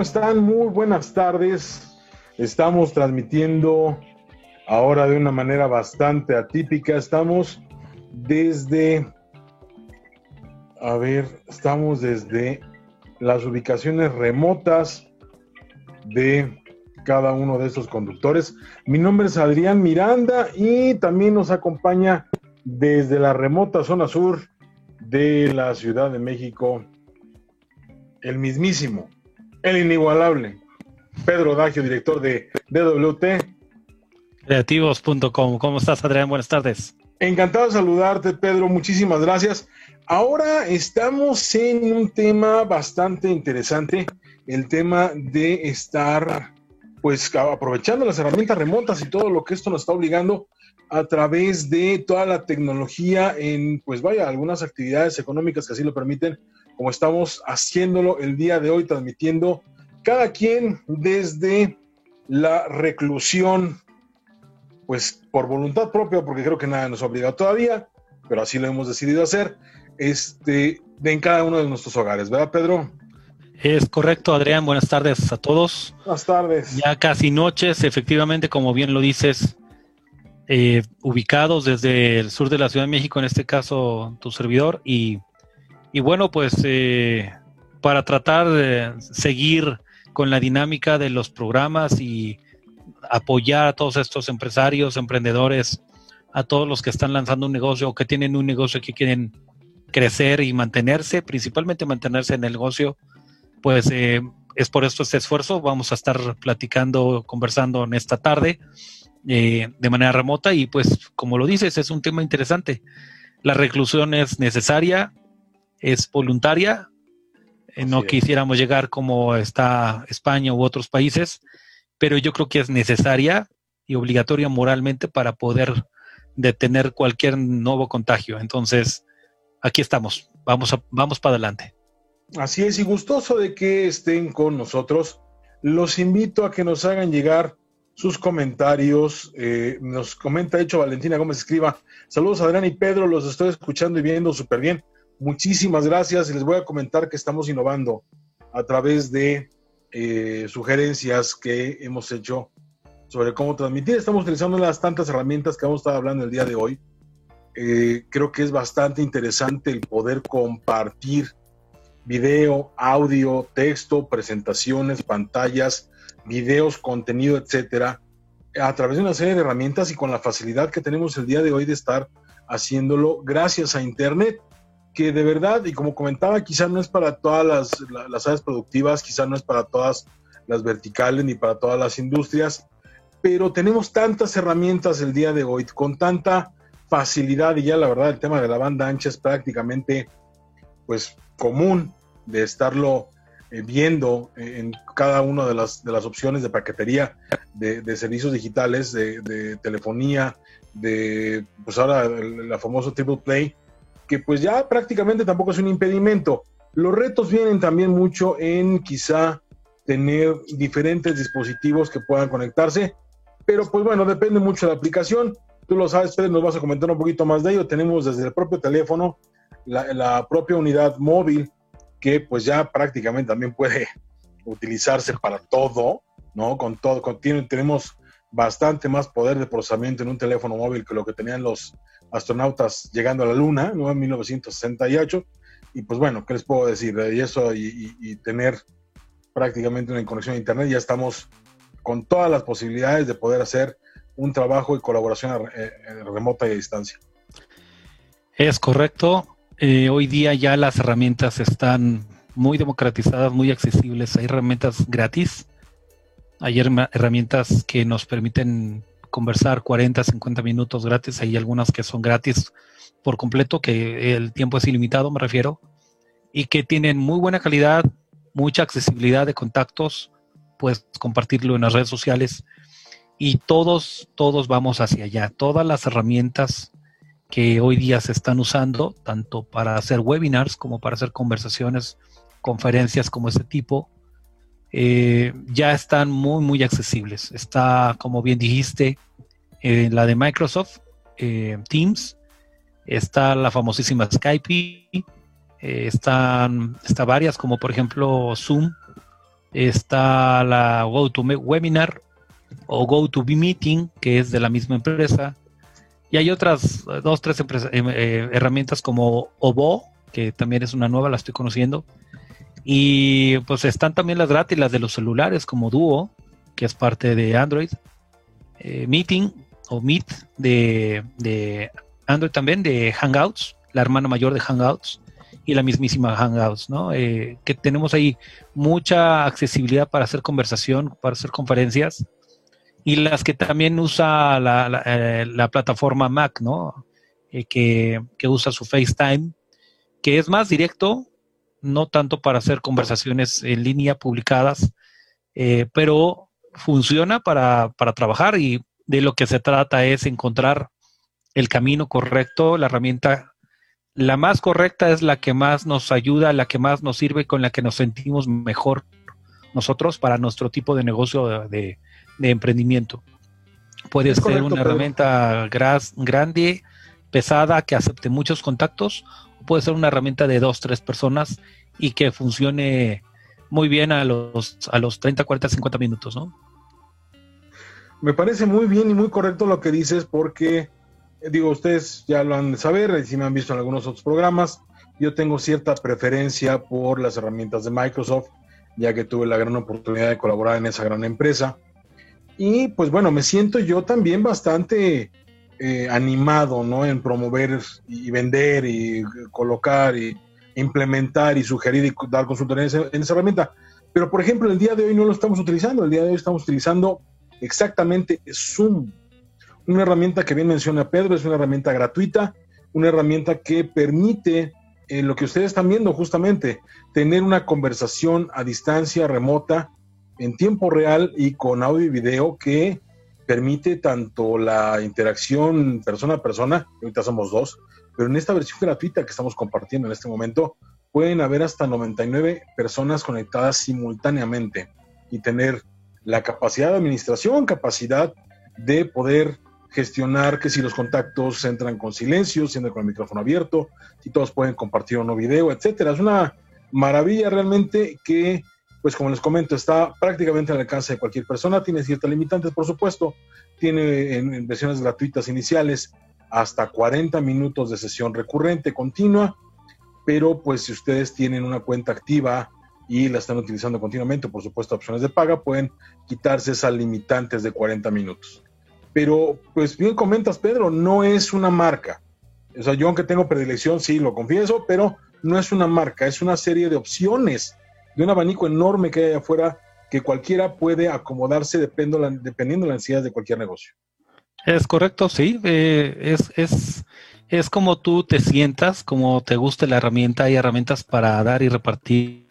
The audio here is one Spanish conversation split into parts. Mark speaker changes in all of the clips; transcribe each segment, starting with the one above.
Speaker 1: ¿Cómo están? Muy buenas tardes. Estamos transmitiendo ahora de una manera bastante atípica. Estamos desde, a ver, estamos desde las ubicaciones remotas de cada uno de estos conductores. Mi nombre es Adrián Miranda y también nos acompaña desde la remota zona sur de la Ciudad de México el mismísimo, el inigualable, Pedro Dagio, director de DWT.
Speaker 2: Creativos.com. ¿Cómo estás, Adrián? Buenas tardes.
Speaker 1: Encantado de saludarte, Pedro. Muchísimas gracias. Ahora estamos en un tema bastante interesante, el tema de estar, pues, aprovechando las herramientas remotas y todo lo que esto nos está obligando a través de toda la tecnología en, pues, vaya, algunas actividades económicas que así lo permiten, como estamos haciéndolo el día de hoy, transmitiendo cada quien desde la reclusión, pues por voluntad propia, porque creo que nada nos ha obligado todavía, pero así lo hemos decidido hacer, este, en cada uno de nuestros hogares, ¿verdad, Pedro?
Speaker 2: Es correcto, Adrián. Buenas tardes a todos.
Speaker 1: Buenas tardes.
Speaker 2: Ya casi noches, efectivamente, como bien lo dices, eh, ubicados desde el sur de la Ciudad de México, en este caso tu servidor, y y bueno, pues eh, para tratar de seguir con la dinámica de los programas y apoyar a todos estos empresarios, emprendedores, a todos los que están lanzando un negocio o que tienen un negocio que quieren crecer y mantenerse, principalmente mantenerse en el negocio, pues eh, es por esto este esfuerzo. Vamos a estar platicando, conversando en esta tarde eh, de manera remota y pues como lo dices, es un tema interesante. La reclusión es necesaria, es voluntaria. Eh, no quisiéramos llegar como está España u otros países, pero yo creo que es necesaria y obligatoria moralmente para poder detener cualquier nuevo contagio. Entonces, aquí estamos. Vamos, a, vamos para adelante.
Speaker 1: Así es, y gustoso de que estén con nosotros. Los invito a que nos hagan llegar sus comentarios. Eh, nos comenta, de hecho, Valentina Gómez escriba. Saludos, Adrián y Pedro, los estoy escuchando y viendo súper bien. Muchísimas gracias y les voy a comentar que estamos innovando a través de eh, sugerencias que hemos hecho sobre cómo transmitir. Estamos utilizando las tantas herramientas que vamos a estar hablando el día de hoy. Eh, creo que es bastante interesante el poder compartir video, audio, texto, presentaciones, pantallas, videos, contenido, etcétera, a través de una serie de herramientas y con la facilidad que tenemos el día de hoy de estar haciéndolo gracias a Internet que de verdad, y como comentaba, quizá no es para todas las, las áreas productivas, quizá no es para todas las verticales ni para todas las industrias, pero tenemos tantas herramientas el día de hoy, con tanta facilidad, y ya la verdad el tema de la banda ancha es prácticamente pues común de estarlo eh, viendo en cada una de las, de las opciones de paquetería de, servicios digitales, de, de, telefonía, de pues ahora la famoso triple play, que pues ya prácticamente tampoco es un impedimento. Los retos vienen también mucho en quizá tener diferentes dispositivos que puedan conectarse, pero pues bueno, depende mucho de la aplicación. Tú lo sabes, Pedro, nos vas a comentar un poquito más de ello. Tenemos desde el propio teléfono la, propia unidad móvil que pues ya prácticamente también puede utilizarse para todo, ¿no? Con todo, con, tenemos bastante más poder de procesamiento en un teléfono móvil que lo que tenían los astronautas llegando a la Luna, ¿no? En 1968. Y pues bueno, ¿qué les puedo decir? Y eso y, tener prácticamente una conexión a Internet, ya estamos con todas las posibilidades de poder hacer un trabajo y colaboración eh, remota y a distancia.
Speaker 2: Es correcto. Eh, hoy día ya las herramientas están muy democratizadas, muy accesibles. Hay herramientas gratis. Hay herramientas que nos permiten conversar 40, 50 minutos gratis. Hay algunas que son gratis por completo, que el tiempo es ilimitado, me refiero, y que tienen muy buena calidad, mucha accesibilidad de contactos, puedes compartirlo en las redes sociales y todos, todos vamos hacia allá. Todas las herramientas que hoy día se están usando, tanto para hacer webinars como para hacer conversaciones, conferencias como este tipo, eh, ya están muy, muy accesibles. Está, como bien dijiste, en la de Microsoft, eh, Teams, está la famosísima Skype, eh, están está varias, como por ejemplo Zoom, está la GoToWebinar o GoToBeMeeting, que es de la misma empresa. Y hay otras dos, tres eh, herramientas como Obo, que también es una nueva, la estoy conociendo. Y pues están también las gratis, las de los celulares, como Duo, que es parte de Android. Eh, Meeting o Meet de, de Android también, de Hangouts, la hermana mayor de Hangouts y la mismísima Hangouts, ¿no? Eh, que tenemos ahí mucha accesibilidad para hacer conversación, para hacer conferencias y las que también usa la, eh, plataforma Mac, ¿no? Eh, que, usa su FaceTime, que es más directo, no tanto para hacer conversaciones en línea publicadas, pero funciona para, para trabajar y de lo que se trata es encontrar el camino correcto, la herramienta, la más correcta es la que más nos ayuda, la que más nos sirve, con la que nos sentimos mejor nosotros para nuestro tipo de negocio de, emprendimiento. Puede ser una herramienta grande, pesada, que acepte muchos contactos, puede ser una herramienta de dos, tres personas y que funcione muy bien a los, a los 30, 40, 50 minutos, ¿no?
Speaker 1: Me parece muy bien y muy correcto lo que dices porque, digo, ustedes ya lo han de saber, y si me han visto en algunos otros programas, yo tengo cierta preferencia por las herramientas de Microsoft, ya que tuve la gran oportunidad de colaborar en esa gran empresa. Y pues bueno, me siento yo también bastante eh, animado, ¿no? En promover y vender y colocar y implementar y sugerir y dar consultoría en esa herramienta. Pero por ejemplo, el día de hoy no lo estamos utilizando, el día de hoy estamos utilizando exactamente Zoom. Una herramienta que bien menciona Pedro, es una herramienta gratuita, una herramienta que permite eh, lo que ustedes están viendo justamente, tener una conversación a distancia remota, en tiempo real y con audio y video que permite tanto la interacción persona a persona, ahorita somos dos, pero en esta versión gratuita que estamos compartiendo en este momento, pueden haber hasta 99 personas conectadas simultáneamente y tener la capacidad de administración, capacidad de poder gestionar que si los contactos entran con silencio, si entran con el micrófono abierto, si todos pueden compartir o no video, etcétera. Es una maravilla realmente que, pues como les comento, está prácticamente al alcance de cualquier persona. Tiene ciertas limitantes, por supuesto. Tiene en, versiones gratuitas iniciales hasta 40 minutos de sesión recurrente, continua. Pero pues si ustedes tienen una cuenta activa y la están utilizando continuamente, por supuesto, opciones de paga, pueden quitarse esas limitantes de 40 minutos. Pero, pues bien comentas, Pedro, no es una marca. O sea, yo aunque tengo predilección, sí, lo confieso, pero no es una marca, es una serie de opciones, de un abanico enorme que hay afuera que cualquiera puede acomodarse dependiendo, dependiendo de la necesidad de cualquier negocio.
Speaker 2: Es correcto, sí. Eh, es, es, es como tú te sientas, como te guste la herramienta. Hay herramientas para dar y repartir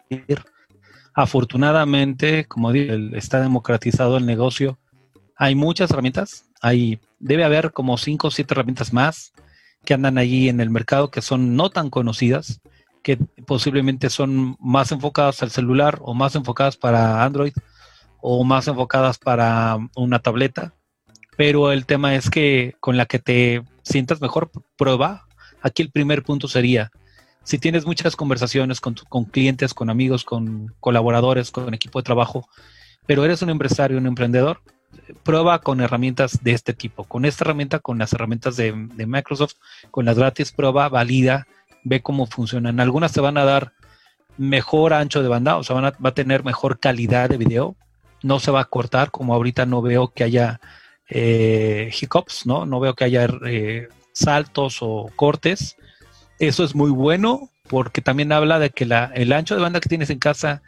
Speaker 2: Afortunadamente, como digo, está democratizado el negocio. Hay muchas herramientas. Hay, debe haber como cinco o siete herramientas más que andan allí en el mercado que son no tan conocidas, que posiblemente son más enfocadas al celular o más enfocadas para Android o más enfocadas para una tableta. Pero el tema es que con la que te sientas mejor, prueba. Aquí el primer punto sería, si tienes muchas conversaciones con, con clientes, con amigos, con colaboradores, con equipo de trabajo, pero eres un empresario, un emprendedor, prueba con herramientas de este tipo. Con esta herramienta, con las herramientas de, Microsoft, con las gratis, prueba, valida, ve cómo funcionan. Algunas te van a dar mejor ancho de banda, o sea, van a, va a tener mejor calidad de video. No se va a cortar, como ahorita no veo que haya eh, hiccups, ¿no? No veo que haya eh, saltos o cortes. Eso es muy bueno porque también habla de que la, el ancho de banda que tienes en casa,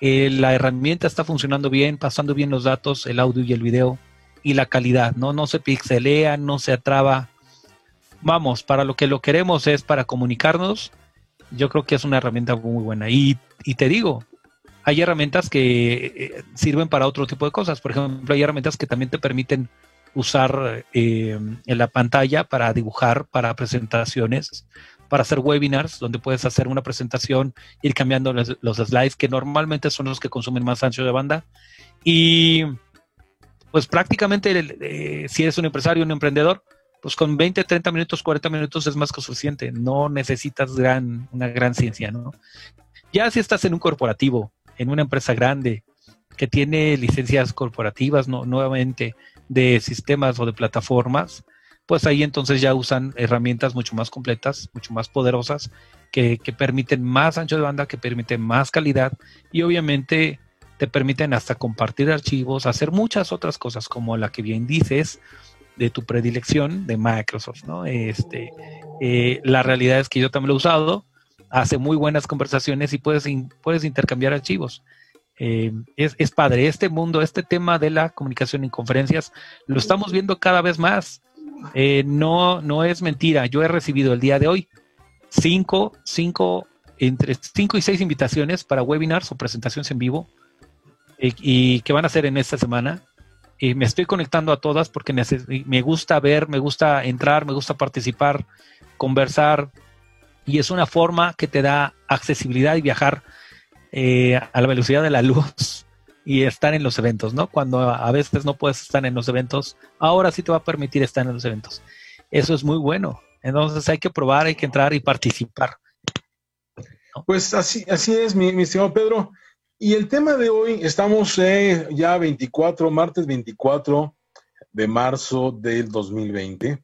Speaker 2: eh, la herramienta está funcionando bien, pasando bien los datos, el audio y el video y la calidad, ¿no? No se pixelea, no se atraba. Vamos, para lo que lo queremos es para comunicarnos. Yo creo que es una herramienta muy buena. Y, y te digo, hay herramientas que eh, sirven para otro tipo de cosas. Por ejemplo, hay herramientas que también te permiten usar eh, en la pantalla para dibujar, para presentaciones, para hacer webinars, donde puedes hacer una presentación, ir cambiando los, slides, que normalmente son los que consumen más ancho de banda. Y pues prácticamente, eh, si eres un empresario, un emprendedor, pues con 20, 30 minutos, 40 minutos es más que suficiente. No necesitas gran, una gran ciencia, ¿no? Ya si estás en un corporativo, en una empresa grande, que tiene licencias corporativas no, nuevamente de sistemas o de plataformas, pues ahí entonces ya usan herramientas mucho más completas, mucho más poderosas, que, que, permiten más ancho de banda, que permiten más calidad y obviamente te permiten hasta compartir archivos, hacer muchas otras cosas como la que bien dices de tu predilección de Microsoft, ¿no? Este, eh, la realidad es que yo también lo he usado, hace muy buenas conversaciones y puedes, puedes intercambiar archivos. Eh, es, es, padre. Este mundo, este tema de la comunicación en conferencias, lo estamos viendo cada vez más. Eh, no, no es mentira. Yo he recibido el día de hoy cinco, cinco, entre cinco y seis invitaciones para webinars o presentaciones en vivo y, y que van a ser en esta semana. Y me estoy conectando a todas porque me gusta ver, me gusta entrar, me gusta participar, conversar. Y es una forma que te da accesibilidad y viajar eh, a la velocidad de la luz y estar en los eventos, ¿no? Cuando a veces no puedes estar en los eventos, ahora sí te va a permitir estar en los eventos. Eso es muy bueno. Entonces hay que probar, hay que entrar y participar.
Speaker 1: Pues así, así es, mi, estimado Pedro. Y el tema de hoy, estamos eh, ya 24, martes 24 de marzo del 2020,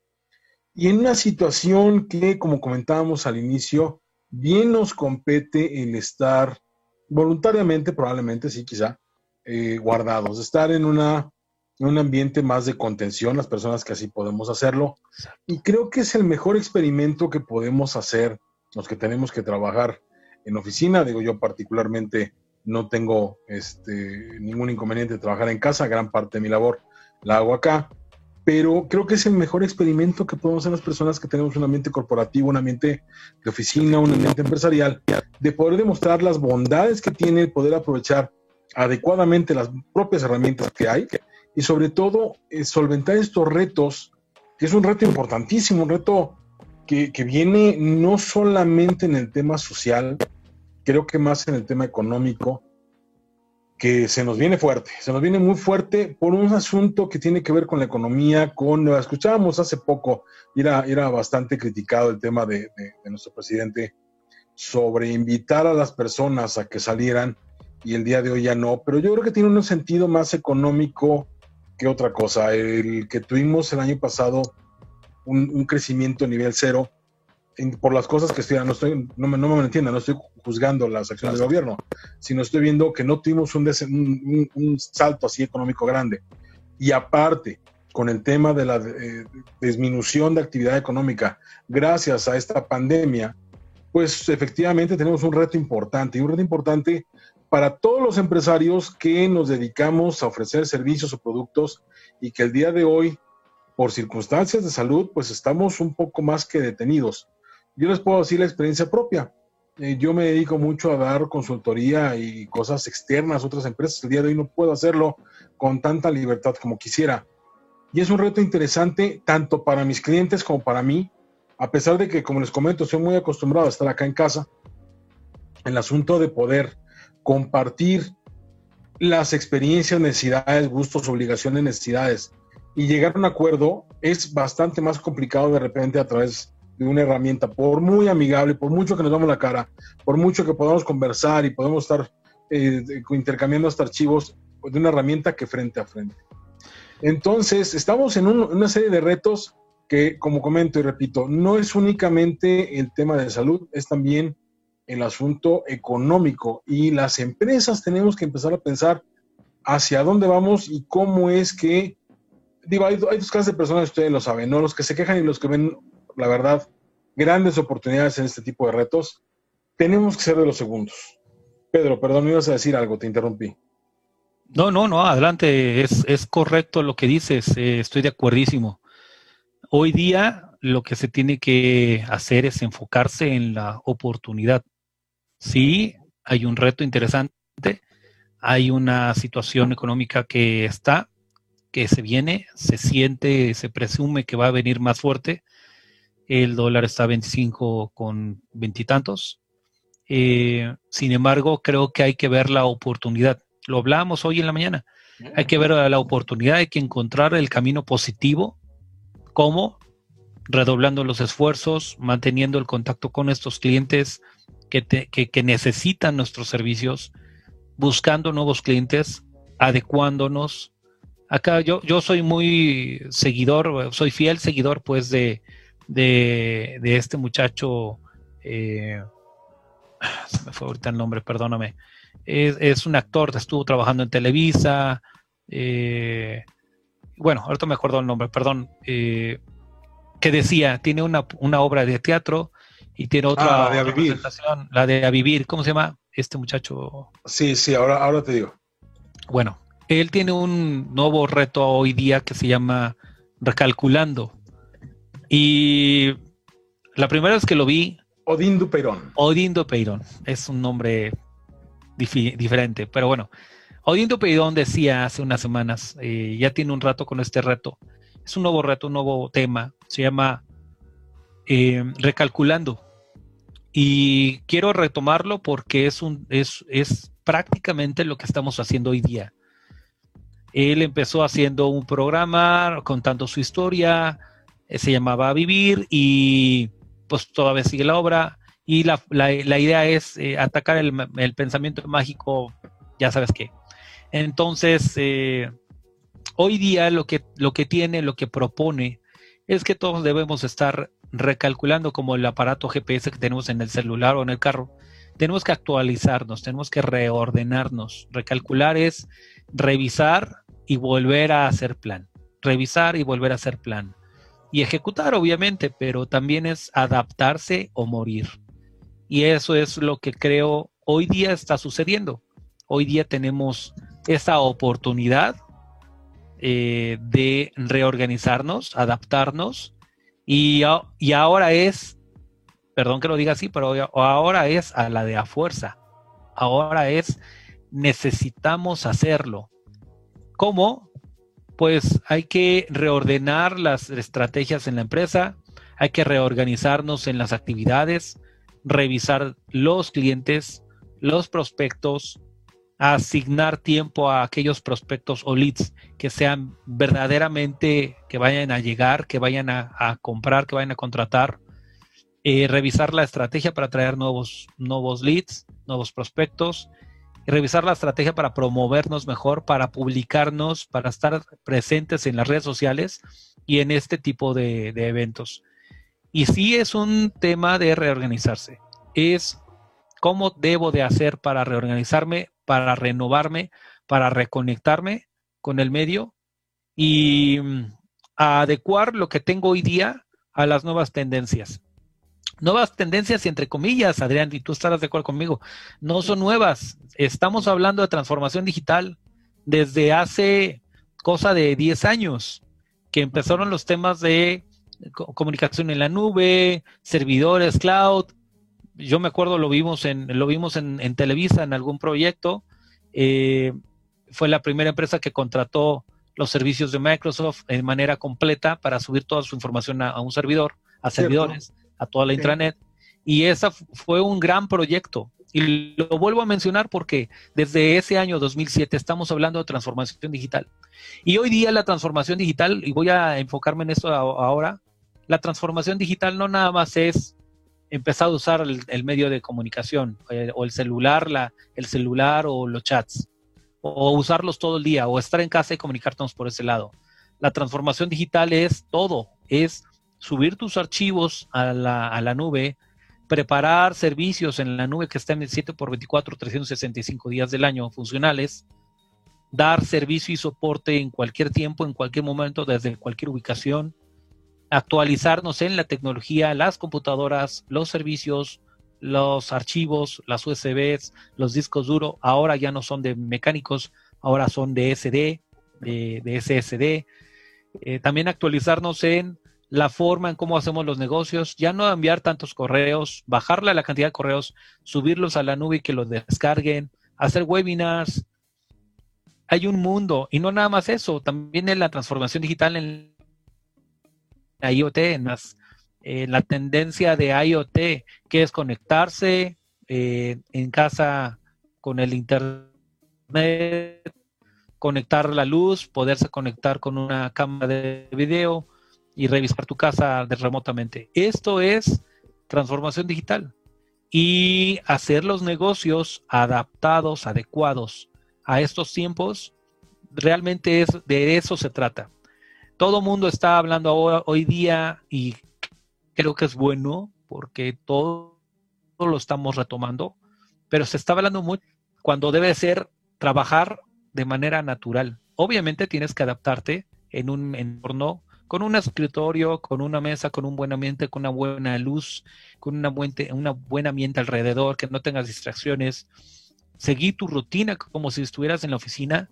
Speaker 1: y en una situación que, como comentábamos al inicio, bien nos compete el estar voluntariamente, probablemente sí, quizá, eh, guardados, estar en, una, en un ambiente más de contención, las personas que así podemos hacerlo. Y creo que es el mejor experimento que podemos hacer los que tenemos que trabajar en oficina. Digo, yo particularmente no tengo este, ningún inconveniente de trabajar en casa, gran parte de mi labor la hago acá, pero creo que es el mejor experimento que podemos hacer las personas que tenemos un ambiente corporativo, un ambiente de oficina, un ambiente empresarial, de poder demostrar las bondades que tiene poder aprovechar adecuadamente las propias herramientas que hay y sobre todo eh, solventar estos retos, que es un reto importantísimo, un reto que, que viene no solamente en el tema social, creo que más en el tema económico, que se nos viene fuerte, se nos viene muy fuerte por un asunto que tiene que ver con la economía, con, escuchábamos hace poco, era, era bastante criticado el tema de, nuestro presidente sobre invitar a las personas a que salieran y el día de hoy ya no, pero yo creo que tiene un sentido más económico que otra cosa. El que tuvimos el año pasado un, un crecimiento nivel cero, por las cosas que estoy, no, estoy, no, me, no me entiendan, no estoy juzgando las acciones del gobierno, sino estoy viendo que no tuvimos un, un, salto así económico grande. Y aparte, con el tema de la eh, disminución de actividad económica gracias a esta pandemia, pues efectivamente tenemos un reto importante, y un reto importante para todos los empresarios que nos dedicamos a ofrecer servicios o productos y que el día de hoy, por circunstancias de salud, pues estamos un poco más que detenidos. Yo les puedo decir la experiencia propia. Eh, yo me dedico mucho a dar consultoría y cosas externas a otras empresas. El día de hoy no puedo hacerlo con tanta libertad como quisiera. Y es un reto interesante tanto para mis clientes como para mí, a pesar de que, como les comento, soy muy acostumbrado a estar acá en casa. El asunto de poder compartir las experiencias, necesidades, gustos, obligaciones, necesidades y llegar a un acuerdo es bastante más complicado de repente a través de una herramienta, por muy amigable, por mucho que nos damos la cara, por mucho que podamos conversar y podemos estar eh, intercambiando hasta archivos, de una herramienta que frente a frente. Entonces, estamos en una serie de retos que, como comento y repito, no es únicamente el tema de salud, es también el asunto económico y las empresas tenemos que empezar a pensar hacia dónde vamos y cómo es que, digo, hay, hay dos clases de personas, ustedes lo saben, ¿no? Los que se quejan y los que ven la verdad, grandes oportunidades en este tipo de retos. Tenemos que ser de los segundos. Pedro, perdón, me ibas a decir algo, te interrumpí.
Speaker 2: No, no, no, adelante, es, es correcto lo que dices, eh, estoy de acuerdísimo. Hoy día lo que se tiene que hacer es enfocarse en la oportunidad. Sí, hay un reto interesante, hay una situación económica que está, que se viene, se siente, se presume que va a venir más fuerte, el dólar está a 25 con veintitantos. Eh, sin embargo, creo que hay que ver la oportunidad. Lo hablamos hoy en la mañana. Hay que ver la oportunidad, hay que encontrar el camino positivo. ¿Cómo? Redoblando los esfuerzos, manteniendo el contacto con estos clientes que, que necesitan nuestros servicios, buscando nuevos clientes, adecuándonos. Acá yo, yo soy muy seguidor, soy fiel seguidor pues de, de, este muchacho, eh, se me fue ahorita el nombre, perdóname, es, un actor, estuvo trabajando en Televisa, eh, bueno, ahorita me acuerdo el nombre, perdón, eh, que decía, tiene una, obra de teatro y tiene otra,
Speaker 1: ah, la de vivir.
Speaker 2: la de A Vivir, ¿cómo se llama este muchacho?
Speaker 1: Sí, sí, ahora, ahora te digo.
Speaker 2: Bueno, él tiene un nuevo reto hoy día que se llama Recalculando. Y la primera vez que lo vi...
Speaker 1: Odín Dupeirón.
Speaker 2: Odín Dupeirón. Es un nombre diferente, pero bueno. Odín Dupeirón decía hace unas semanas, eh, ya tiene un rato con este reto. Es un nuevo reto, un nuevo tema. Se llama eh, Recalculando. Y quiero retomarlo porque es, un, es, es prácticamente lo que estamos haciendo hoy día. Él empezó haciendo un programa contando su historia, se llamaba Vivir y pues todavía sigue la obra y la, idea es eh, atacar el, pensamiento mágico, ya sabes qué. Entonces, eh, hoy día lo que, lo que tiene, lo que propone, es que todos debemos estar recalculando como el aparato GPS que tenemos en el celular o en el carro. Tenemos que actualizarnos, tenemos que reordenarnos. Recalcular es revisar y volver a hacer plan. Revisar y volver a hacer plan y ejecutar, obviamente, pero también es adaptarse o morir. Y eso es lo que creo hoy día está sucediendo. Hoy día tenemos esa oportunidad eh, de reorganizarnos, adaptarnos, y, y, ahora es, perdón que lo diga así, pero ahora es a la de a fuerza. Ahora es, necesitamos hacerlo. ¿Cómo? Pues hay que reordenar las estrategias en la empresa, hay que reorganizarnos en las actividades, revisar los clientes, los prospectos, asignar tiempo a aquellos prospectos o leads que sean verdaderamente, que vayan a llegar, que vayan a, comprar, que vayan a contratar, eh, revisar la estrategia para traer nuevos, nuevos leads, nuevos prospectos, revisar la estrategia para promovernos mejor, para publicarnos, para estar presentes en las redes sociales y en este tipo de, eventos. Y sí es un tema de reorganizarse. Es cómo debo de hacer para reorganizarme, para renovarme, para reconectarme con el medio y mm, adecuar lo que tengo hoy día a las nuevas tendencias nuevas tendencias y entre comillas, Adrián, y tú estarás de acuerdo conmigo, no son nuevas. Estamos hablando de transformación digital desde hace cosa de 10 años, que empezaron los temas de comunicación en la nube, servidores, cloud. Yo me acuerdo, lo vimos en, lo vimos en, Televisa en algún proyecto. Eh, fue la primera empresa que contrató los servicios de Microsoft en manera completa para subir toda su información a, un servidor, a servidores a toda la intranet. Y ese fue un gran proyecto. Y lo vuelvo a mencionar porque desde ese año 2007 estamos hablando de transformación digital. Y hoy día la transformación digital, y voy a enfocarme en eso ahora, la transformación digital no nada más es empezar a usar el, medio de comunicación eh, o el celular, la, el celular o los chats, o usarlos todo el día, o estar en casa y comunicarnos por ese lado. La transformación digital es todo, es subir tus archivos a la, a la nube, preparar servicios en la nube que estén en 7 por 24, 365 días del año funcionales, dar servicio y soporte en cualquier tiempo, en cualquier momento, desde cualquier ubicación, actualizarnos en la tecnología, las computadoras, los servicios, los archivos, las USBs, los discos duros, ahora ya no son de mecánicos, ahora son de SD, de, SSD. Eh, también actualizarnos en la forma en cómo hacemos los negocios, ya no enviar tantos correos, bajarle la cantidad de correos, subirlos a la nube y que los descarguen, hacer webinars. Hay un mundo, y no nada más eso, también en la transformación digital en la IoT, en, la tendencia de IoT, que es conectarse eh, en casa con el Internet, conectar la luz, poderse conectar con una cámara de video, y revisar tu casa remotamente. Esto es transformación digital y hacer los negocios adaptados, adecuados a estos tiempos realmente es, de eso se trata. Todo mundo está hablando hoy día y creo que es bueno porque todo, lo estamos retomando, pero se está hablando mucho cuando debe ser trabajar de manera natural. Obviamente tienes que adaptarte en un entorno con un escritorio, con una mesa, con un buen ambiente, con una buena luz, con una, buen, una buen ambiente alrededor, que no tengas distracciones. Seguir tu rutina como si estuvieras en la oficina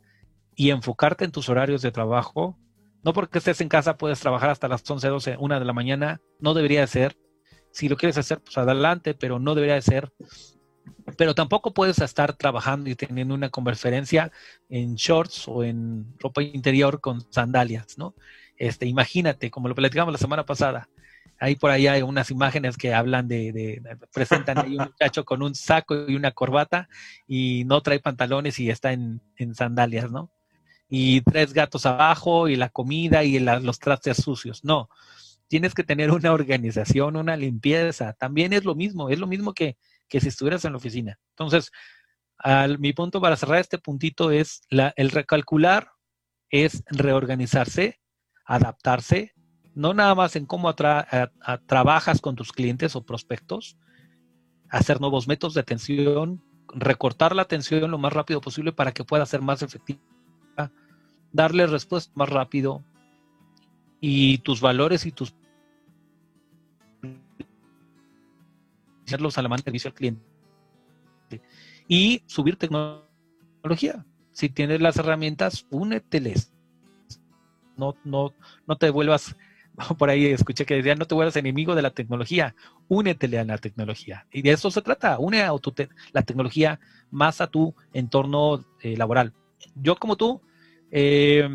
Speaker 2: y enfocarte en tus horarios de trabajo. No porque estés en casa puedes trabajar hasta las 11, 12, 1 de la mañana. No debería de ser. Si lo quieres hacer, pues adelante, pero no debería de ser. Pero tampoco puedes estar trabajando y teniendo una conferencia en shorts o en ropa interior con sandalias, ¿no? Este, imagínate, como lo platicamos la semana pasada, ahí por ahí hay unas imágenes que hablan de, presentan ahí un muchacho con un saco y una corbata y no trae pantalones y está en, sandalias, ¿no? Y tres gatos abajo y la comida y los trastes sucios. No, tienes que tener una organización, una limpieza. También es lo mismo, es lo mismo que, que si estuvieras en la oficina. Entonces, al, mi punto para cerrar este puntito es la, el recalcular, es reorganizarse adaptarse, no nada más en cómo trabajas con tus clientes o prospectos, hacer nuevos métodos de atención, recortar la atención lo más rápido posible para que pueda ser más efectiva, darle respuesta más rápido y tus valores y tus hacerlos a la mano servicio al cliente y subir tecnología. Si tienes las herramientas, úneteles no, no, no te vuelvas, por ahí escuché que decían, no te vuelvas enemigo de la tecnología, únetele a la tecnología. Y de eso se trata, une a la tecnología más a tu entorno eh, laboral. Yo como tú, eh,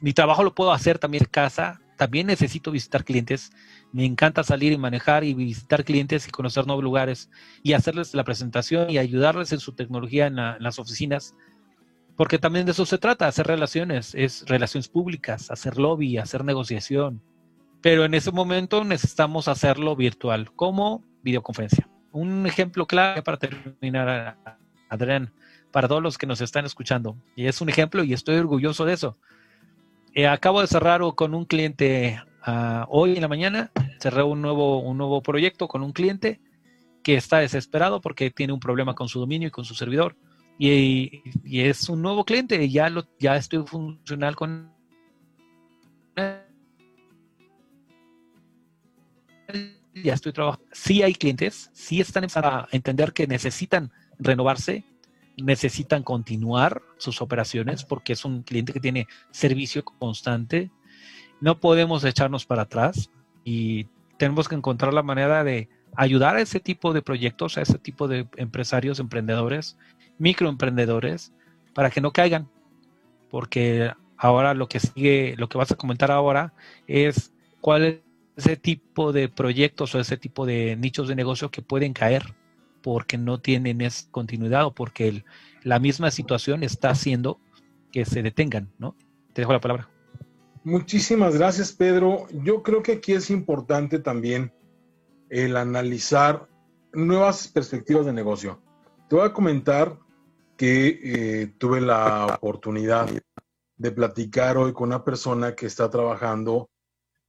Speaker 2: mi trabajo lo puedo hacer también en casa, también necesito visitar clientes, me encanta salir y manejar y visitar clientes y conocer nuevos lugares y hacerles la presentación y ayudarles en su tecnología en las oficinas porque también de eso se trata, hacer relaciones, es relaciones públicas, hacer lobby, hacer negociación. Pero en ese momento necesitamos hacerlo virtual, como videoconferencia. Un ejemplo clave para terminar, Adrián, para todos los que nos están escuchando. Y es un ejemplo y estoy orgulloso de eso. Eh, acabo de cerrar con un cliente uh, hoy en la mañana, cerré un nuevo, un nuevo proyecto con un cliente que está desesperado porque tiene un problema con su dominio y con su servidor y, es un nuevo cliente, ya, lo, ya estoy funcional con ya estoy trabajando. Sí hay clientes, sí están a entender que necesitan renovarse, necesitan continuar sus operaciones porque es un cliente que tiene servicio constante. No podemos echarnos para atrás y tenemos que encontrar la manera de ayudar a ese tipo de proyectos, a ese tipo de empresarios, emprendedores microemprendedores para que no caigan, porque ahora lo que sigue, lo que vas a comentar ahora es cuál es ese tipo de proyectos o ese tipo de nichos de negocio que pueden caer porque no tienen esa continuidad o porque la misma situación está haciendo que se detengan, ¿no? Te dejo la palabra.
Speaker 1: Muchísimas gracias, Pedro. Yo creo que aquí es importante también el analizar nuevas perspectivas de negocio. Te voy a comentar que eh, tuve la oportunidad de platicar hoy con una persona que está trabajando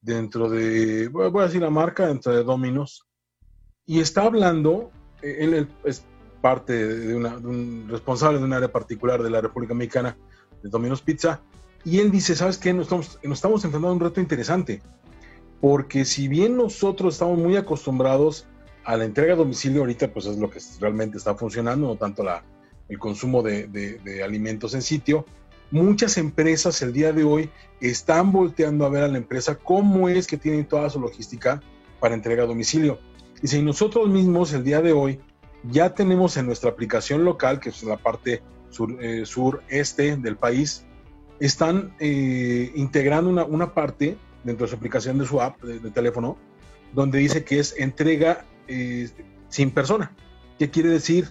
Speaker 1: dentro de, voy a decir la marca, dentro de Dominos, y está hablando, eh, él es parte de, un responsable de un área particular de la República Mexicana, de Domino's Pizza, y él dice, ¿sabes qué? Nos estamos, nos estamos enfrentando a un reto interesante, porque si bien nosotros estamos muy acostumbrados a la entrega a domicilio, ahorita pues es lo que realmente está funcionando, no tanto la, el consumo de, alimentos en sitio, muchas empresas el día de hoy están volteando a ver a la empresa cómo es que tienen toda su logística para entrega a domicilio. Y si nosotros mismos el día de hoy ya tenemos en nuestra aplicación local, que es la parte sur, eh, sureste del país, están eh, integrando una, parte dentro de su aplicación de su app de, teléfono, donde dice que es entrega eh, sin persona. ¿Qué quiere decir?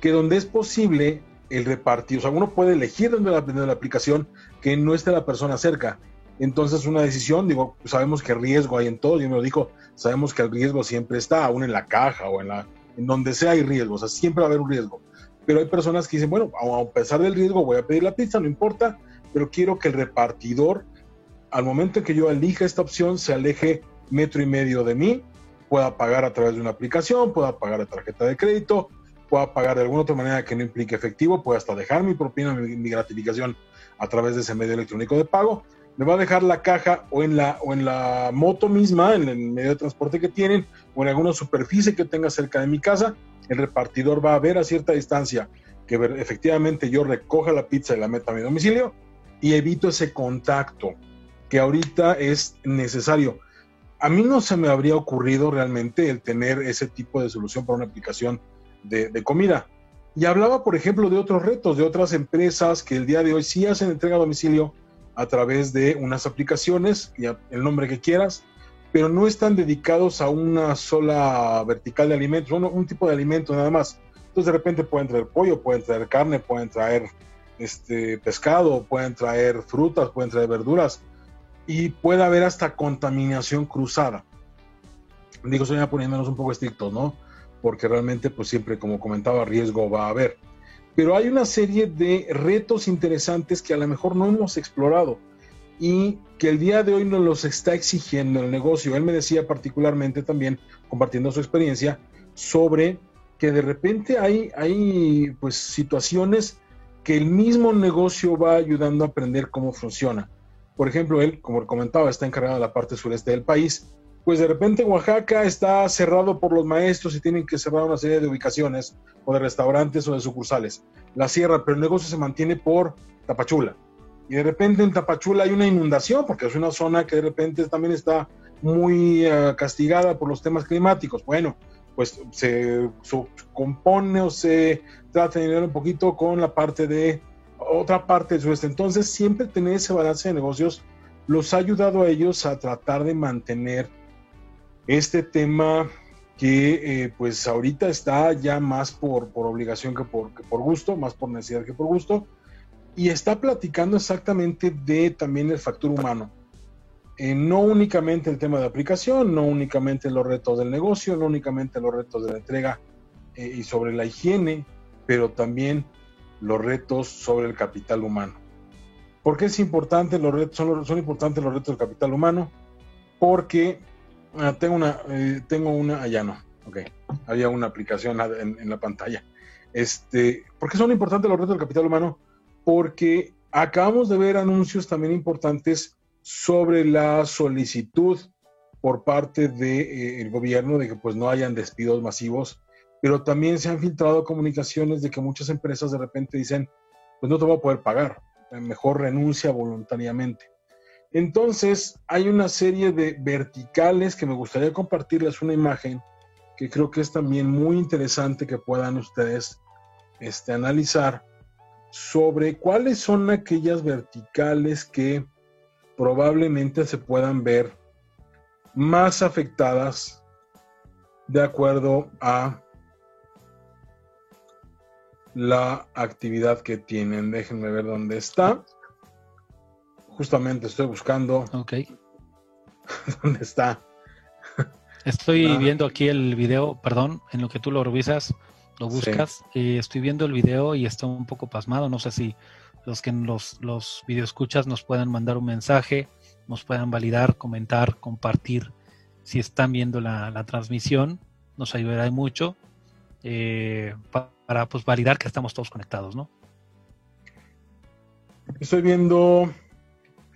Speaker 1: Que donde es posible el repartir, o sea, uno puede elegir dentro de la, aplicación que no esté la persona cerca. Entonces, una decisión, digo, sabemos que riesgo hay en todo, yo me lo digo, sabemos que el riesgo siempre está, aún en la caja o en, la, en donde sea hay riesgo, o sea, siempre va a haber un riesgo. Pero hay personas que dicen, bueno, a pesar del riesgo, voy a pedir la pizza, no importa, pero quiero que el repartidor, al momento en que yo elija esta opción, se aleje metro y medio de mí, pueda pagar a través de una aplicación, pueda pagar a tarjeta de crédito, pueda pagar de alguna otra manera que no implique efectivo, pueda hasta dejar mi propina, mi, gratificación a través de ese medio electrónico de pago. Me va a dejar la caja o en la, o en la moto misma, en el medio de transporte que tienen, o en alguna superficie que tenga cerca de mi casa. El repartidor va a ver a cierta distancia que efectivamente yo recoja la pizza y la meta a mi domicilio y evito ese contacto que ahorita es necesario. A mí no se me habría ocurrido realmente el tener ese tipo de solución para una aplicación de, comida. Y hablaba, por ejemplo, de otros retos, de otras empresas que el día de hoy sí hacen entrega a domicilio a través de unas aplicaciones, ya el nombre que quieras, pero no están dedicados a una sola vertical de alimentos, un, un tipo de alimento nada más. Entonces de repente pueden traer pollo, pueden traer carne, pueden traer este, pescado, pueden traer frutas, pueden traer verduras y puede haber hasta contaminación cruzada. Digo, estoy poniéndonos un poco estrictos, ¿no? Porque realmente pues siempre, como comentaba, riesgo va a haber. Pero hay una serie de retos interesantes que a lo mejor no hemos explorado y que el día de hoy nos los está exigiendo el negocio. Él me decía particularmente también, compartiendo su experiencia, sobre que de repente hay, hay pues situaciones que el mismo negocio va ayudando a aprender cómo funciona. Por ejemplo, él, como comentaba, está encargado de la parte sureste del país pues de repente Oaxaca está cerrado por los maestros y tienen que cerrar una serie de ubicaciones o de restaurantes o de sucursales. La cierra, pero el negocio se mantiene por Tapachula. Y de repente en Tapachula hay una inundación porque es una zona que de repente también está muy eh, castigada por los temas climáticos. Bueno, pues se, compone o se trata de un poquito con la parte de otra parte del sureste. Entonces, siempre tener ese balance de negocios los ha ayudado a ellos a tratar de mantener este tema que eh, pues ahorita está ya más por, por obligación que por, por gusto, más por necesidad que por gusto, y está platicando exactamente de también el factor humano. Eh, no únicamente el tema de aplicación, no únicamente los retos del negocio, no únicamente los retos de la entrega eh, y sobre la higiene, pero también los retos sobre el capital humano. ¿Por qué es importante los retos? Son, son importantes los retos del capital humano porque Ah, tengo una, eh, tengo una, allá no, ok, había una aplicación en, la pantalla. Este, ¿Por qué son importantes los retos del capital humano? Porque acabamos de ver anuncios también importantes sobre la solicitud por parte del de, eh, gobierno de que pues no hayan despidos masivos, pero también se han filtrado comunicaciones de que muchas empresas de repente dicen, pues no te voy a poder pagar, mejor renuncia voluntariamente. Entonces, hay una serie de verticales que me gustaría compartirles una imagen que creo que es también muy interesante que puedan ustedes este, analizar sobre cuáles son aquellas verticales que probablemente se puedan ver más afectadas de acuerdo a la actividad que tienen. Déjenme ver dónde está. Justamente estoy buscando.
Speaker 2: Ok.
Speaker 1: ¿Dónde está?
Speaker 2: Estoy ah. viendo aquí el video, perdón, en lo que tú lo revisas, lo buscas. Eh, estoy viendo el video y estoy un poco pasmado. No sé si los que los, los videoescuchas nos puedan mandar un mensaje, nos puedan validar, comentar, compartir si están viendo la, transmisión. Nos ayudará mucho eh, para pues, validar que estamos todos conectados, ¿no?
Speaker 1: Estoy viendo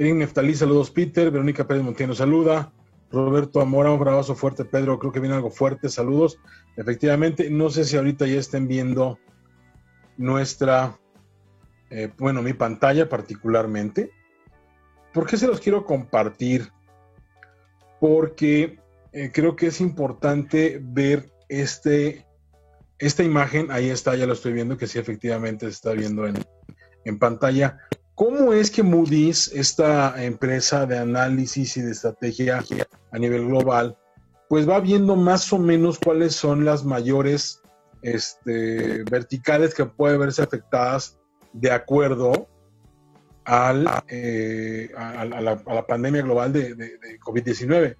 Speaker 1: Erin Neftalí, saludos Peter. Verónica Pérez Montiano, saluda. Roberto Amora, un abrazo fuerte, Pedro. Creo que viene algo fuerte. Saludos. Efectivamente, no sé si ahorita ya estén viendo nuestra, eh, bueno, mi pantalla particularmente. ¿Por qué se los quiero compartir? Porque eh, creo que es importante ver este, esta imagen. Ahí está, ya lo estoy viendo, que sí, efectivamente se está viendo en, en pantalla. ¿Cómo es que Moody's, esta empresa de análisis y de estrategia a nivel global, pues va viendo más o menos cuáles son las mayores este, verticales que pueden verse afectadas de acuerdo al, eh, a, la, pandemia global de, COVID-19?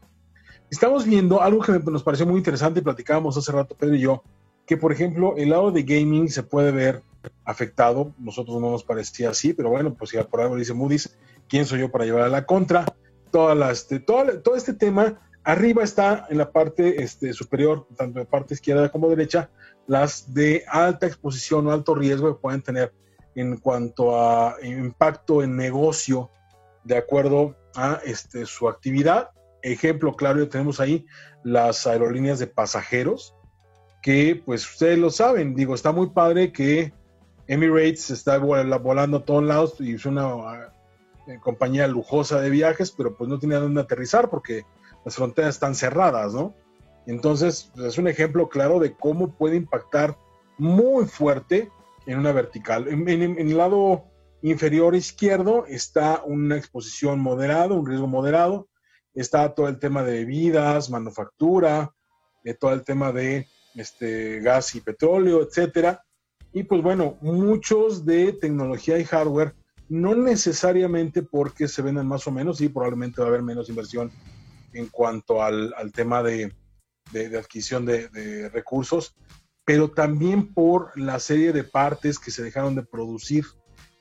Speaker 1: Estamos viendo algo que nos pareció muy interesante y platicábamos hace rato Pedro y yo, que por ejemplo el lado de gaming se puede ver afectado. Nosotros no nos parecía así, pero bueno, pues ya por algo dice Moody's, ¿quién soy yo para llevar a la contra? Toda la, este, todo, todo este tema, arriba está en la parte este, superior, tanto de parte izquierda como derecha, las de alta exposición o alto riesgo que pueden tener en cuanto a impacto en negocio de acuerdo a este, su actividad. Ejemplo claro, tenemos ahí las aerolíneas de pasajeros, que pues ustedes lo saben, digo, está muy padre que Emirates está volando a todos lados y es una eh, compañía lujosa de viajes, pero pues no tiene dónde aterrizar porque las fronteras están cerradas, ¿no? Entonces, pues, es un ejemplo claro de cómo puede impactar muy fuerte en una vertical. En, el lado inferior izquierdo está una exposición moderada, un riesgo moderado. Está todo el tema de bebidas, manufactura, de todo el tema de este, gas y petróleo, etcétera. Y pues bueno, muchos de tecnología y hardware, no necesariamente porque se vendan más o menos, y probablemente va a haber menos inversión en cuanto al, tema de, adquisición de, recursos, pero también por la serie de partes que se dejaron de producir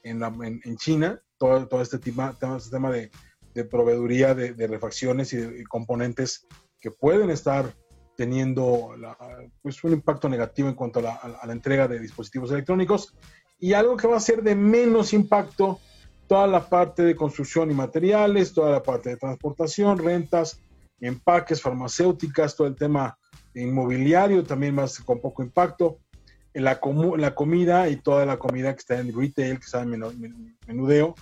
Speaker 1: en, en, China, todo, todo este tema, este tema de, proveeduría de, refacciones y, de, componentes que pueden estar teniendo pues un impacto negativo en cuanto a la, entrega de dispositivos electrónicos. Y algo que va a ser de menos impacto toda la parte de construcción y materiales, toda la parte de transportación, rentas, empaques, farmacéuticas, todo el tema inmobiliario también más con poco impacto, la, la comida y toda la comida que está en retail, que está en menudeo,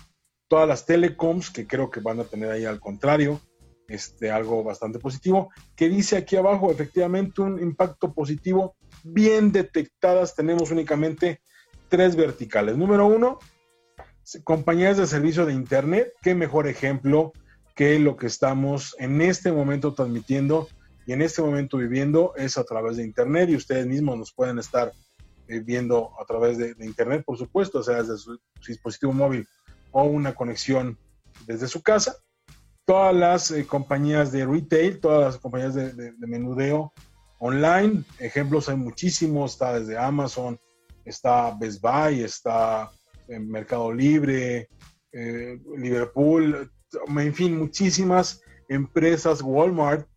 Speaker 1: todas las telecoms que creo que van a tener ahí al contrario, este, algo bastante positivo, que dice aquí abajo efectivamente un impacto positivo bien detectadas. Tenemos únicamente tres verticales. Número uno, compañías de servicio de Internet. Qué mejor ejemplo que lo que estamos en este momento transmitiendo y en este momento viviendo es a través de Internet y ustedes mismos nos pueden estar eh, viendo a través de, Internet, por supuesto, sea, desde su dispositivo móvil o una conexión desde su casa todas las eh, compañías de retail, todas las compañías de, menudeo online. Ejemplos hay muchísimos, está desde Amazon, está Best Buy, está en Mercado Libre, eh, Liverpool, en fin, muchísimas empresas, Walmart,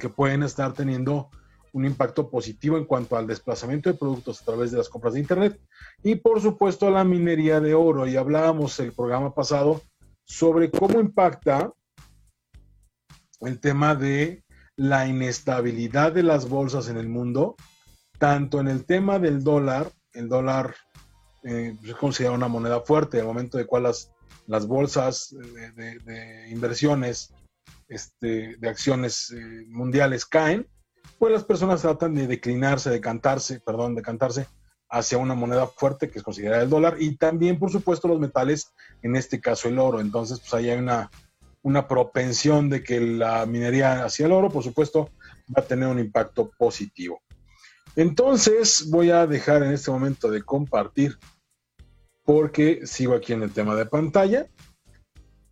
Speaker 1: que pueden estar teniendo un impacto positivo en cuanto al desplazamiento de productos a través de las compras de Internet. Y por supuesto la minería de oro. Y hablábamos el programa pasado sobre cómo impacta el tema de la inestabilidad de las bolsas en el mundo, tanto en el tema del dólar, el dólar eh, es considerado una moneda fuerte, al momento de cual las, bolsas de, inversiones este, de acciones eh, mundiales caen, pues las personas tratan de declinarse, de cantarse, perdón, de cantarse hacia una moneda fuerte que es considerada el dólar y también, por supuesto, los metales, en este caso el oro. Entonces, pues ahí hay una, una propensión de que la minería hacia el oro, por supuesto, va a tener un impacto positivo. Entonces, voy a dejar en este momento de compartir porque sigo aquí en el tema de pantalla.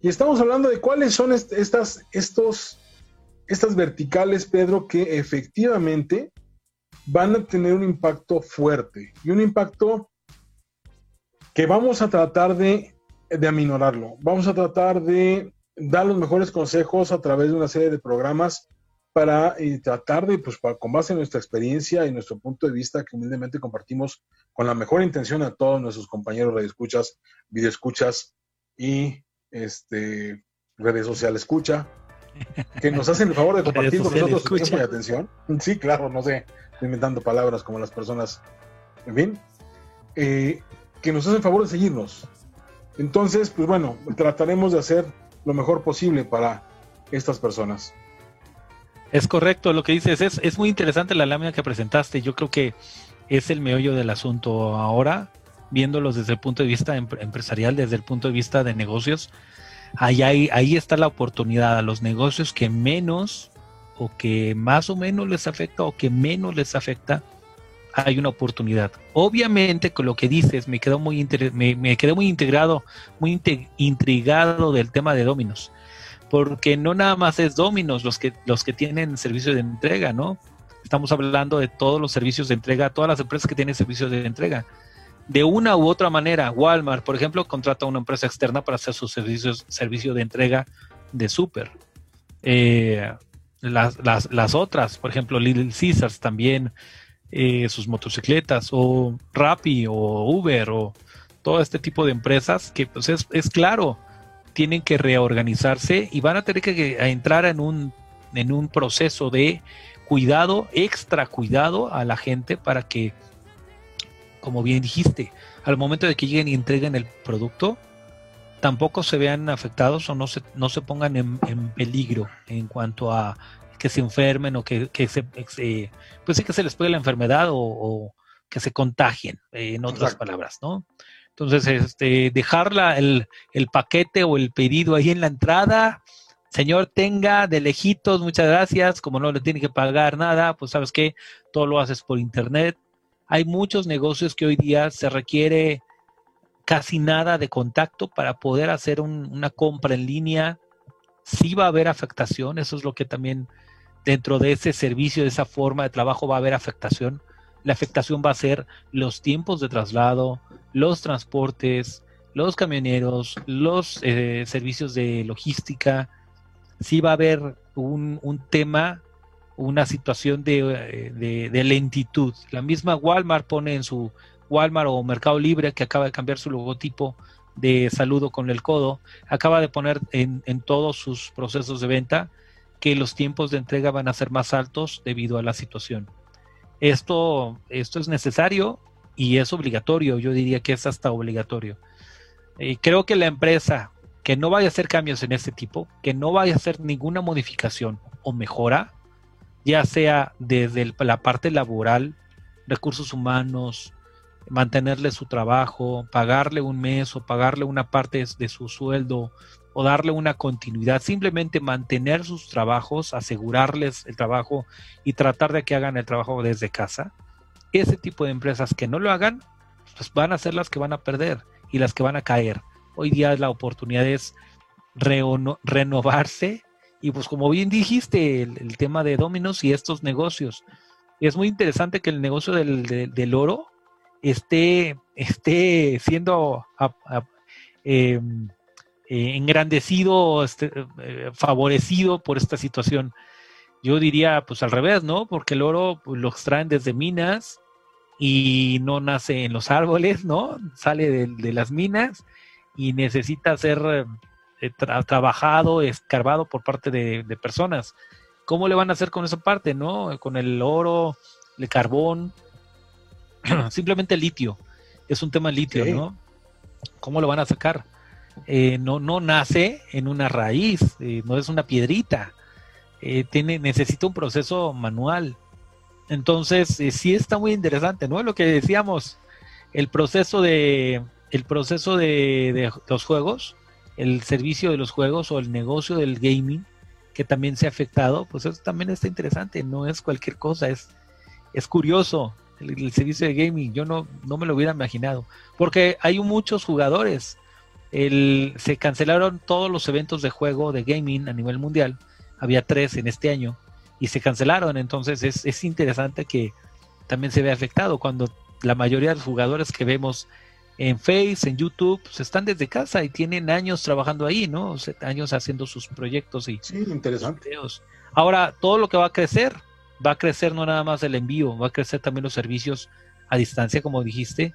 Speaker 1: Y estamos hablando de cuáles son estas, estos, estas verticales, Pedro, que efectivamente van a tener un impacto fuerte y un impacto que vamos a tratar de, de aminorarlo. Vamos a tratar de dar los mejores consejos a través de una serie de programas para eh, tratar de, pues, con base en nuestra experiencia y nuestro punto de vista que humildemente compartimos con la mejor intención a todos nuestros compañeros radioescuchas, videoescuchas y este, redes sociales escucha, que nos hacen el favor de compartir con nosotros tiempo atención. Sí, claro, no sé, inventando palabras como las personas, en fin, eh, que nos hacen favor de seguirnos. Entonces, pues bueno, trataremos de hacer lo mejor posible para estas personas.
Speaker 2: Es correcto lo que dices, es, es muy interesante la lámina que presentaste, yo creo que es el meollo del asunto ahora, viéndolos desde el punto de vista empresarial, desde el punto de vista de negocios, ahí, ahí, ahí está la oportunidad a los negocios que menos o que más o menos les afecta o que menos les afecta, hay una oportunidad. Obviamente con lo que dices me quedó muy me, me quedé muy integrado, muy intrigado del tema de Dominos, porque no nada más es Dominos los que los que tienen servicio de entrega, ¿no? Estamos hablando de todos los servicios de entrega, todas las empresas que tienen servicios de entrega. De una u otra manera, Walmart, por ejemplo, contrata a una empresa externa para hacer sus servicios, servicio de entrega de súper. Eh, las, las, otras, por ejemplo, Little Caesars también, eh, sus motocicletas, o Rappi, o Uber, o todo este tipo de empresas que pues es, es claro, tienen que reorganizarse y van a tener que entrar en un, en un proceso de cuidado, extra cuidado a la gente para que, como bien dijiste, al momento de que lleguen y entreguen el producto, tampoco se vean afectados o no se, no se pongan en, peligro en cuanto a que se enfermen o que, se, pues sí que se les pegue la enfermedad o, que se contagien, en otras palabras, ¿no? Entonces, este, dejarla el, el paquete o el pedido ahí en la entrada, señor, tenga de lejitos, muchas gracias, como no le tiene que pagar nada, pues sabes que todo lo haces por internet. Hay muchos negocios que hoy día se requiere casi nada de contacto para poder hacer una compra en línea. Sí va a haber afectación, eso es lo que también dentro de ese servicio, de esa forma de trabajo va a haber afectación. La afectación va a ser los tiempos de traslado, los transportes, los camioneros, los eh, servicios de logística, sí va a haber un, tema, una situación eh, de, lentitud. La misma Walmart pone en su Walmart o Mercado Libre, que acaba de cambiar su logotipo de saludo con el codo, acaba de poner en, en todos sus procesos de venta que los tiempos de entrega van a ser más altos debido a la situación. Esto, esto es necesario y es obligatorio, yo diría que es hasta obligatorio. Y creo que la empresa que no vaya a hacer cambios en este tipo, que no vaya a hacer ninguna modificación o mejora, ya sea desde la parte laboral, recursos humanos, mantenerle su trabajo, pagarle un mes o pagarle una parte de su sueldo o darle una continuidad, simplemente mantener sus trabajos, asegurarles el trabajo y tratar de que hagan el trabajo desde casa. Ese tipo de empresas que no lo hagan, pues van a ser las que van a perder y las que van a caer Hoy día la oportunidad es renovarse y pues como bien dijiste, el, tema de Dominos y estos negocios. Es muy interesante que el negocio del, oro esté, esté siendo em, eh, engrandecido, este, eh, favorecido por esta situación. Yo diría, pues al revés, ¿no? Porque el oro pues, lo extraen desde minas y no nace en los árboles, ¿no? Sale de las minas y necesita ser eh, trabajado, escarbado por parte de, personas. ¿Cómo le van a hacer con esa parte, no? Con el oro, el carbón, simplemente litio. Es un tema litio, ¿no? ¿Cómo lo van a sacar? Eh, no, no nace en una raíz, eh, no es una piedrita. tiene, necesita un proceso manual. Entonces, sí está muy interesante, ¿no? Lo que decíamos, el proceso de, el proceso de, los juegos, el servicio de los juegos o el negocio del gaming que también se ha afectado, pues eso también está interesante, no es cualquier cosa, es, es curioso el, servicio de gaming, yo no, no me lo hubiera imaginado, porque hay muchos jugadores, el, se cancelaron todos los eventos de juego de gaming a nivel mundial, había tres en este año, y se cancelaron, entonces es, es interesante que también se vea afectado cuando la mayoría de los jugadores que vemos en Face, en YouTube, pues están desde casa y tienen años trabajando ahí, ¿no? años haciendo sus proyectos y
Speaker 1: sí, interesante.
Speaker 2: Ahora, todo lo que va a crecer, va a crecer no nada más el envío, va a crecer también los servicios a distancia, como dijiste,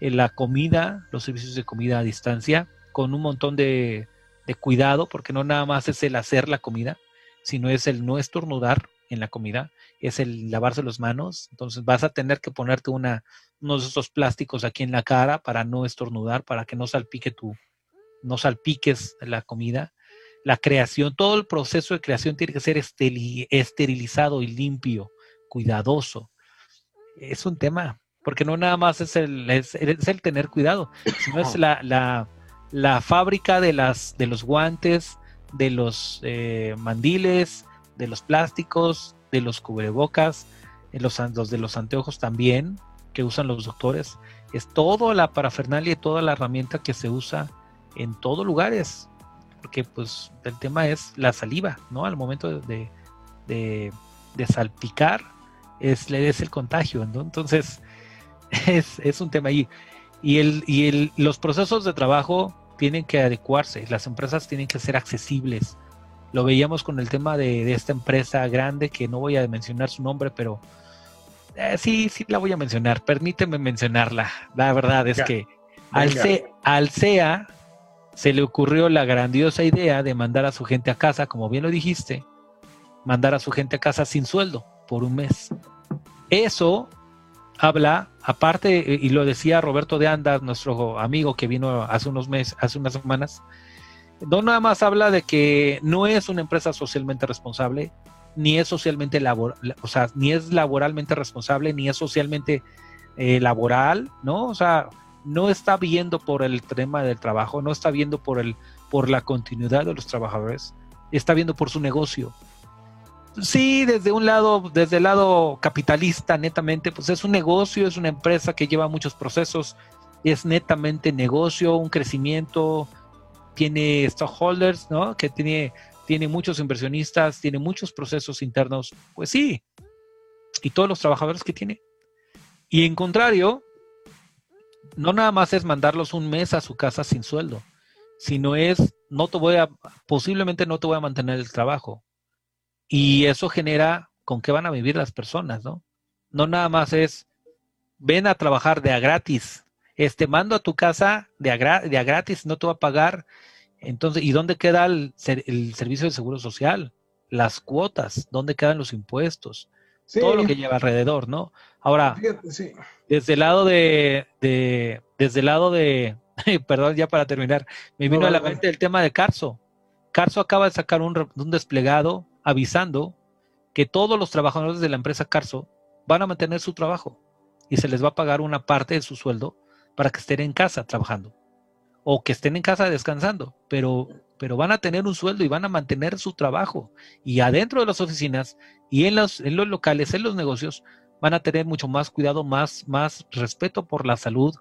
Speaker 2: en la comida, los servicios de comida a distancia, con un montón de, de cuidado, porque no nada más es el hacer la comida, sino es el no estornudar en la comida, es el lavarse las manos, entonces vas a tener que ponerte una unos de esos plásticos aquí en la cara para no estornudar, para que no salpique tu, no salpiques la comida. La creación, todo el proceso de creación tiene que ser esterilizado y limpio, cuidadoso. Es un tema, porque no nada más es el, es, el tener cuidado, sino es la, la, la, fábrica de, las, de los guantes, de los eh, mandiles, de los plásticos, de los cubrebocas, los, los de los anteojos también, que usan los doctores, es toda la parafernalia y toda la herramienta que se usa en todos lugares, porque pues el tema es la saliva, ¿no? Al momento de, de, salpicar es, es el contagio, ¿no? Entonces, es, es un tema ahí. Y, el, y el, los procesos de trabajo tienen que adecuarse, las empresas tienen que ser accesibles. Lo veíamos con el tema de, esta empresa grande, que no voy a mencionar su nombre, pero eh, sí, sí la voy a mencionar. Permíteme mencionarla. La verdad es que al, al CEA se le ocurrió la grandiosa idea de mandar a su gente a casa, como bien lo dijiste, mandar a su gente a casa sin sueldo por un mes. Eso habla, aparte, y lo decía Roberto de Anda, nuestro amigo que vino hace unos meses, hace unas semanas, no nada más habla de que no es una empresa socialmente responsable, ni es socialmente laboral, o sea, ni es laboralmente responsable, ni es socialmente eh, laboral, ¿no? O sea, no está viendo por el tema del trabajo, no está viendo por el, por la continuidad de los trabajadores, está viendo por su negocio sí, desde un lado, desde el lado capitalista, netamente, pues es un negocio, es una empresa que lleva muchos procesos, es netamente negocio, un crecimiento, tiene stockholders, ¿no? Que tiene, tiene muchos inversionistas, tiene muchos procesos internos, pues sí, y todos los trabajadores que tiene. Y en contrario, no nada más es mandarlos un mes a su casa sin sueldo, sino es, no te voy a, posiblemente no te voy a mantener el trabajo, y eso genera con qué van a vivir las personas, ¿no? No nada más es, ven a trabajar de a gratis, este, mando a tu casa de a, de a gratis, no te va a pagar. Entonces, ¿y dónde queda el, el, servicio de seguro social? Las cuotas, ¿dónde quedan los impuestos? Todo lo que lleva alrededor, ¿no? Ahora, desde el lado de, de, desde el lado de, perdón, ya para terminar, me vino a la mente el tema de Carso. Carso acaba de sacar un, un desplegado avisando que todos los trabajadores de la empresa Carso van a mantener su trabajo y se les va a pagar una parte de su sueldo para que estén en casa trabajando o que estén en casa descansando, pero, pero van a tener un sueldo y van a mantener su trabajo. Y adentro de las oficinas y en los, en los locales, en los negocios, van a tener mucho más cuidado, más, más respeto por la salud,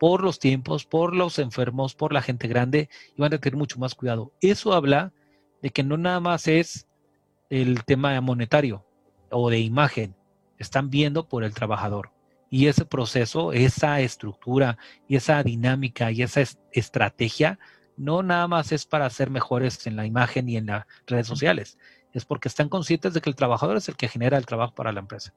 Speaker 2: por los tiempos, por los enfermos, por la gente grande, y van a tener mucho más cuidado. Eso habla de que no nada más es el tema monetario o de imagen, están viendo por el trabajador. Y ese proceso, esa estructura y esa dinámica y esa estrategia no nada más es para ser mejores en la imagen y en las redes sociales, es porque están conscientes de que el trabajador es el que genera el trabajo para la empresa.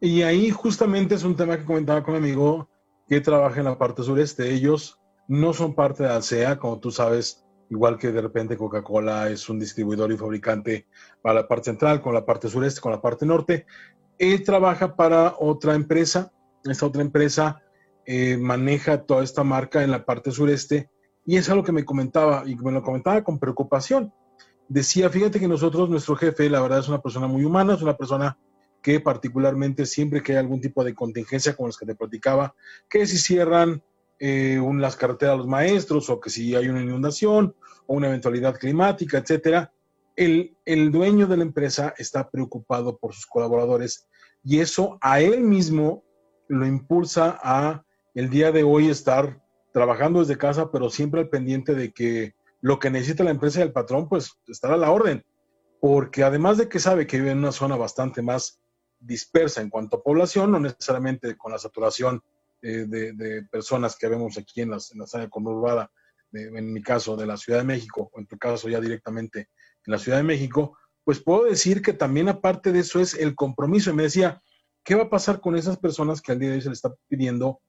Speaker 1: Y ahí justamente es un tema que comentaba con mi amigo que trabaja en la parte sureste. Ellos no son parte de ALSEA, como tú sabes, igual que de repente Coca-Cola es un distribuidor y fabricante para la parte central, con la parte sureste, con la parte norte. Él trabaja para otra empresa, esta otra empresa eh, maneja toda esta marca en la parte sureste y es algo que me comentaba y me lo comentaba con preocupación. Decía, fíjate que nosotros, nuestro jefe, la verdad es una persona muy humana, es una persona que particularmente siempre que hay algún tipo de contingencia como los que te platicaba, que si cierran eh, las carreteras a los maestros o que si hay una inundación o una eventualidad climática, etcétera, el, el dueño de la empresa está preocupado por sus colaboradores y eso a él mismo lo impulsa a el día de hoy estar trabajando desde casa, pero siempre al pendiente de que lo que necesita la empresa y el patrón, pues estará a la orden. Porque además de que sabe que vive en una zona bastante más dispersa en cuanto a población, no necesariamente con la saturación eh, de, personas que vemos aquí en, las, en la zona conurbada, en mi caso de la Ciudad de México, o en tu caso ya directamente en la Ciudad de México, pues puedo decir que también aparte de eso es el compromiso. Y me decía, ¿qué va a pasar con esas personas que al día de hoy se les está pidiendo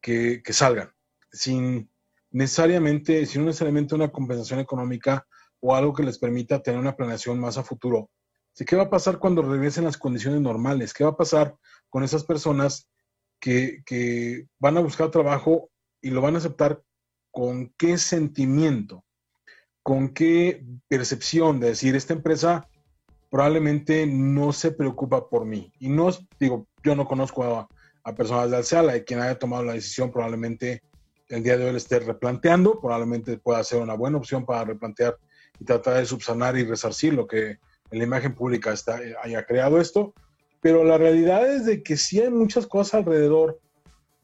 Speaker 1: que, que salgan? Sin necesariamente, sin necesariamente una compensación económica o algo que les permita tener una planeación más a futuro. ¿Qué va a pasar cuando regresen las condiciones normales? ¿Qué va a pasar con esas personas que, van a buscar trabajo y lo van a aceptar con qué sentimiento, con qué percepción de decir, esta empresa probablemente no se preocupa por mí. Y no, digo, yo no conozco a, personas de Alceala y quien haya tomado la decisión probablemente el día de hoy le esté replanteando, probablemente pueda ser una buena opción para replantear y tratar de subsanar y resarcir lo que en la imagen pública está, haya creado esto, pero la realidad es de que sí hay muchas cosas alrededor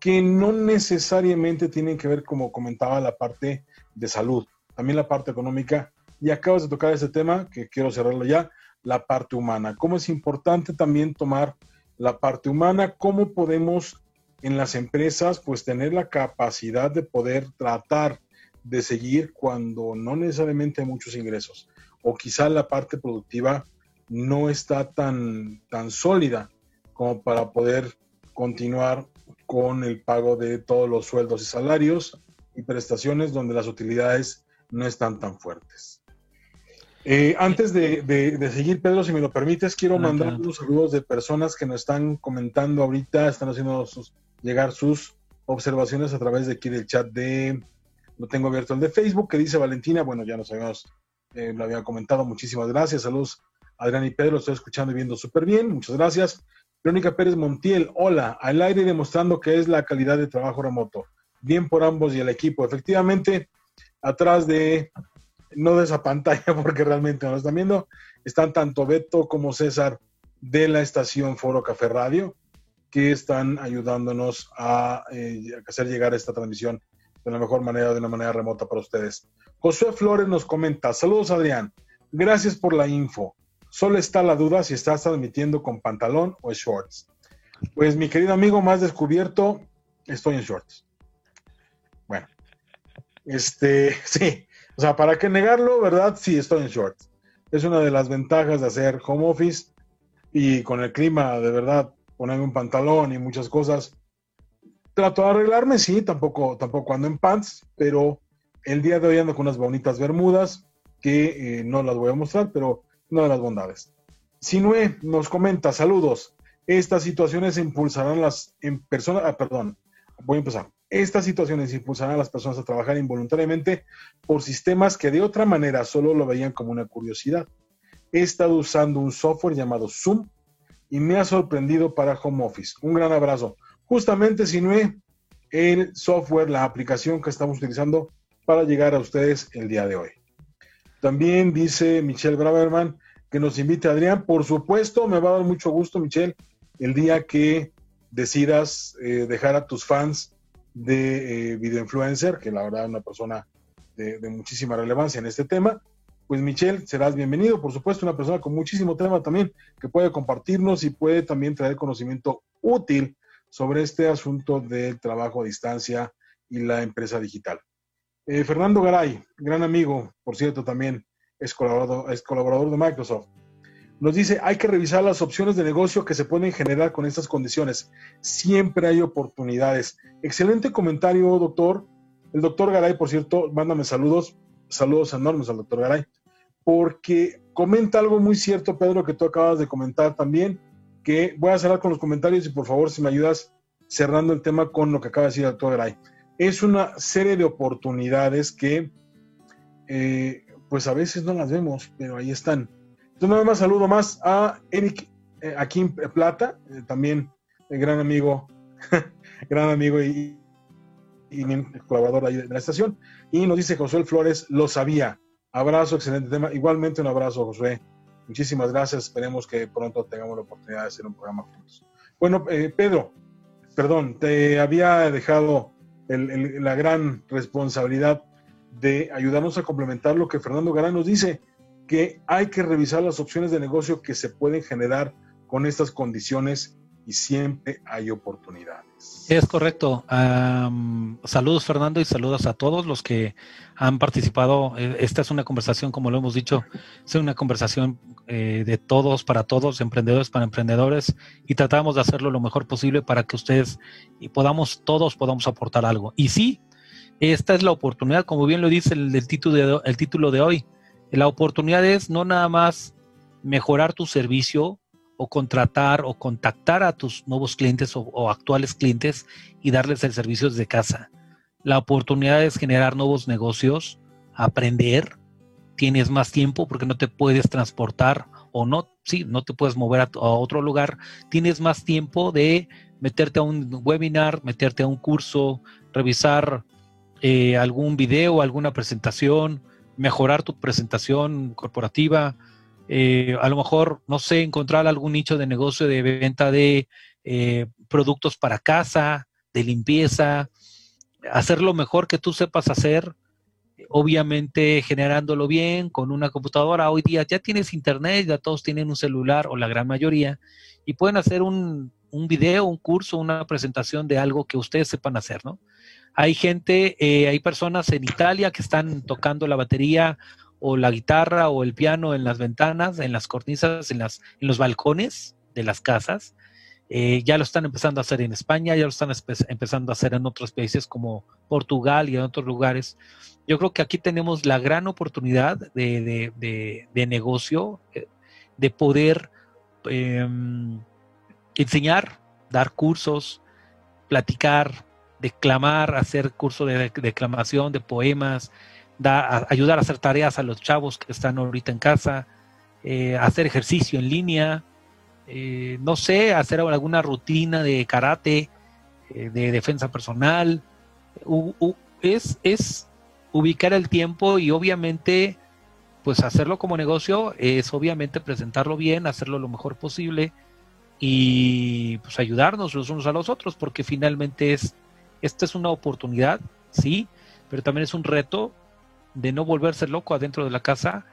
Speaker 1: que no necesariamente tienen que ver, como comentaba, la parte de salud, también la parte económica. Y acabas de tocar ese tema, que quiero cerrarlo ya, la parte humana. Cómo es importante también tomar la parte humana, cómo podemos en las empresas pues tener la capacidad de poder tratar de seguir cuando no necesariamente hay muchos ingresos o quizá la parte productiva no está tan, tan sólida como para poder continuar con el pago de todos los sueldos y salarios y prestaciones donde las utilidades no están tan fuertes. Eh, antes de, seguir, Pedro, si me lo permites, quiero mandar unos saludos de personas que nos están comentando ahorita, están haciendo llegar sus observaciones a través de aquí del chat de, lo tengo abierto el de Facebook, que dice Valentina, bueno, ya nos habíamos, eh, lo había comentado, muchísimas gracias, saludos Adrián y Pedro, estoy escuchando y viendo súper bien, muchas gracias. Verónica Pérez Montiel, hola, al aire demostrando que es la calidad de trabajo remoto. Bien por ambos y el equipo. Efectivamente, atrás de, no de esa pantalla, porque realmente no lo están viendo, están tanto Beto como César de la estación Foro Café Radio, que están ayudándonos a, eh, hacer llegar esta transmisión de la mejor manera, de una manera remota para ustedes. Josué Flores nos comenta, saludos Adrián, gracias por la info. Solo está la duda si estás transmitiendo con pantalón o shorts. Pues mi querido amigo, más descubierto, estoy en shorts. Este, sí, o sea, ¿para qué negarlo, verdad? Sí, estoy en shorts. Es una de las ventajas de hacer home office y con el clima, de verdad, ponerme un pantalón y muchas cosas. Trato de arreglarme, sí, tampoco, tampoco ando en pants, pero el día de hoy ando con unas bonitas bermudas que eh, no las voy a mostrar, pero una de las bondades. Sinue nos comenta, saludos. Estas situaciones impulsarán las en personas, ah, perdón, voy a empezar. Estas situaciones impulsarán a las personas a trabajar involuntariamente por sistemas que de otra manera solo lo veían como una curiosidad. He estado usando un software llamado Zoom y me ha sorprendido para home office. Un gran abrazo. Justamente, Sinue, el software, la aplicación que estamos utilizando para llegar a ustedes el día de hoy. También dice Michelle Braverman que nos invite Adrián. Por supuesto, me va a dar mucho gusto, Michelle, el día que decidas eh, dejar a tus fans de eh, Video Influencer, que la verdad es una persona de, muchísima relevancia en este tema. Pues Michelle, serás bienvenido, por supuesto, una persona con muchísimo tema también, que puede compartirnos y puede también traer conocimiento útil sobre este asunto del trabajo a distancia y la empresa digital. Eh, Fernando Garay, gran amigo, por cierto, también es colaborador, es colaborador de Microsoft. Nos dice, hay que revisar las opciones de negocio que se pueden generar con estas condiciones. Siempre hay oportunidades. Excelente comentario, doctor. El doctor Garay, por cierto, mándame saludos, saludos enormes al doctor Garay, porque comenta algo muy cierto, Pedro, que tú acabas de comentar también, que voy a cerrar con los comentarios y por favor, si me ayudas cerrando el tema con lo que acaba de decir el doctor Garay es una serie de oportunidades que eh, pues a veces no las vemos, pero ahí están. Entonces nada más saludo más a Eric eh, aquí en Plata, eh, también el gran amigo, gran amigo y, colaborador de la estación. Y nos dice Josué Flores, lo sabía. Abrazo, excelente tema. Igualmente un abrazo, Josué. Muchísimas gracias. Esperemos que pronto tengamos la oportunidad de hacer un programa juntos. Bueno, Pedro, perdón, te había dejado la gran responsabilidad de ayudarnos a complementar lo que Fernando Garán nos dice, que hay que revisar las opciones de negocio que se pueden generar con estas condiciones y siempre hay oportunidades.
Speaker 2: Es correcto. saludos Fernando y saludos a todos los que han participado. Eh, esta es una conversación, como lo hemos dicho, es una conversación eh, de todos para todos, emprendedores para emprendedores, y tratamos de hacerlo lo mejor posible para que ustedes y podamos, todos podamos aportar algo. Y sí, esta es la oportunidad, como bien lo dice el, título, de, el título de hoy. La oportunidad es no nada más mejorar tu servicio o contratar o contactar a tus nuevos clientes o, actuales clientes y darles el servicio desde casa. La oportunidad es generar nuevos negocios, aprender, tienes más tiempo porque no te puedes transportar o no, sí, no te puedes mover a, otro lugar, tienes más tiempo de meterte a un webinar, meterte a un curso, revisar eh, algún video, alguna presentación, mejorar tu presentación corporativa, eh, a lo mejor, no sé, encontrar algún nicho de negocio de venta de eh, productos para casa, de limpieza, hacer lo mejor que tú sepas hacer obviamente generándolo bien con una computadora. Hoy día ya tienes internet, ya todos tienen un celular o la gran mayoría y pueden hacer un, un video, un curso, una presentación de algo que ustedes sepan hacer, ¿no? Hay gente, eh, hay personas en Italia que están tocando la batería o la guitarra o el piano en las ventanas, en las cornisas, en, las, en los balcones de las casas. Eh, ya lo están empezando a hacer en España, ya lo están empezando a hacer en otros países como Portugal y en otros lugares. Yo creo que aquí tenemos la gran oportunidad de, negocio, eh, de poder em, enseñar, dar cursos, platicar, declamar, hacer cursos de declamación, de poemas, da, ayudar a hacer tareas a los chavos que están ahorita en casa, eh, hacer ejercicio en línea, eh, no sé, hacer alguna rutina de karate, eh, de defensa personal. es, es ubicar el tiempo y obviamente, pues hacerlo como negocio es obviamente presentarlo bien, hacerlo lo mejor posible y pues ayudarnos los unos a los otros, porque finalmente es, esta es una oportunidad, sí, pero también es un reto de no volverse loco adentro de la casa,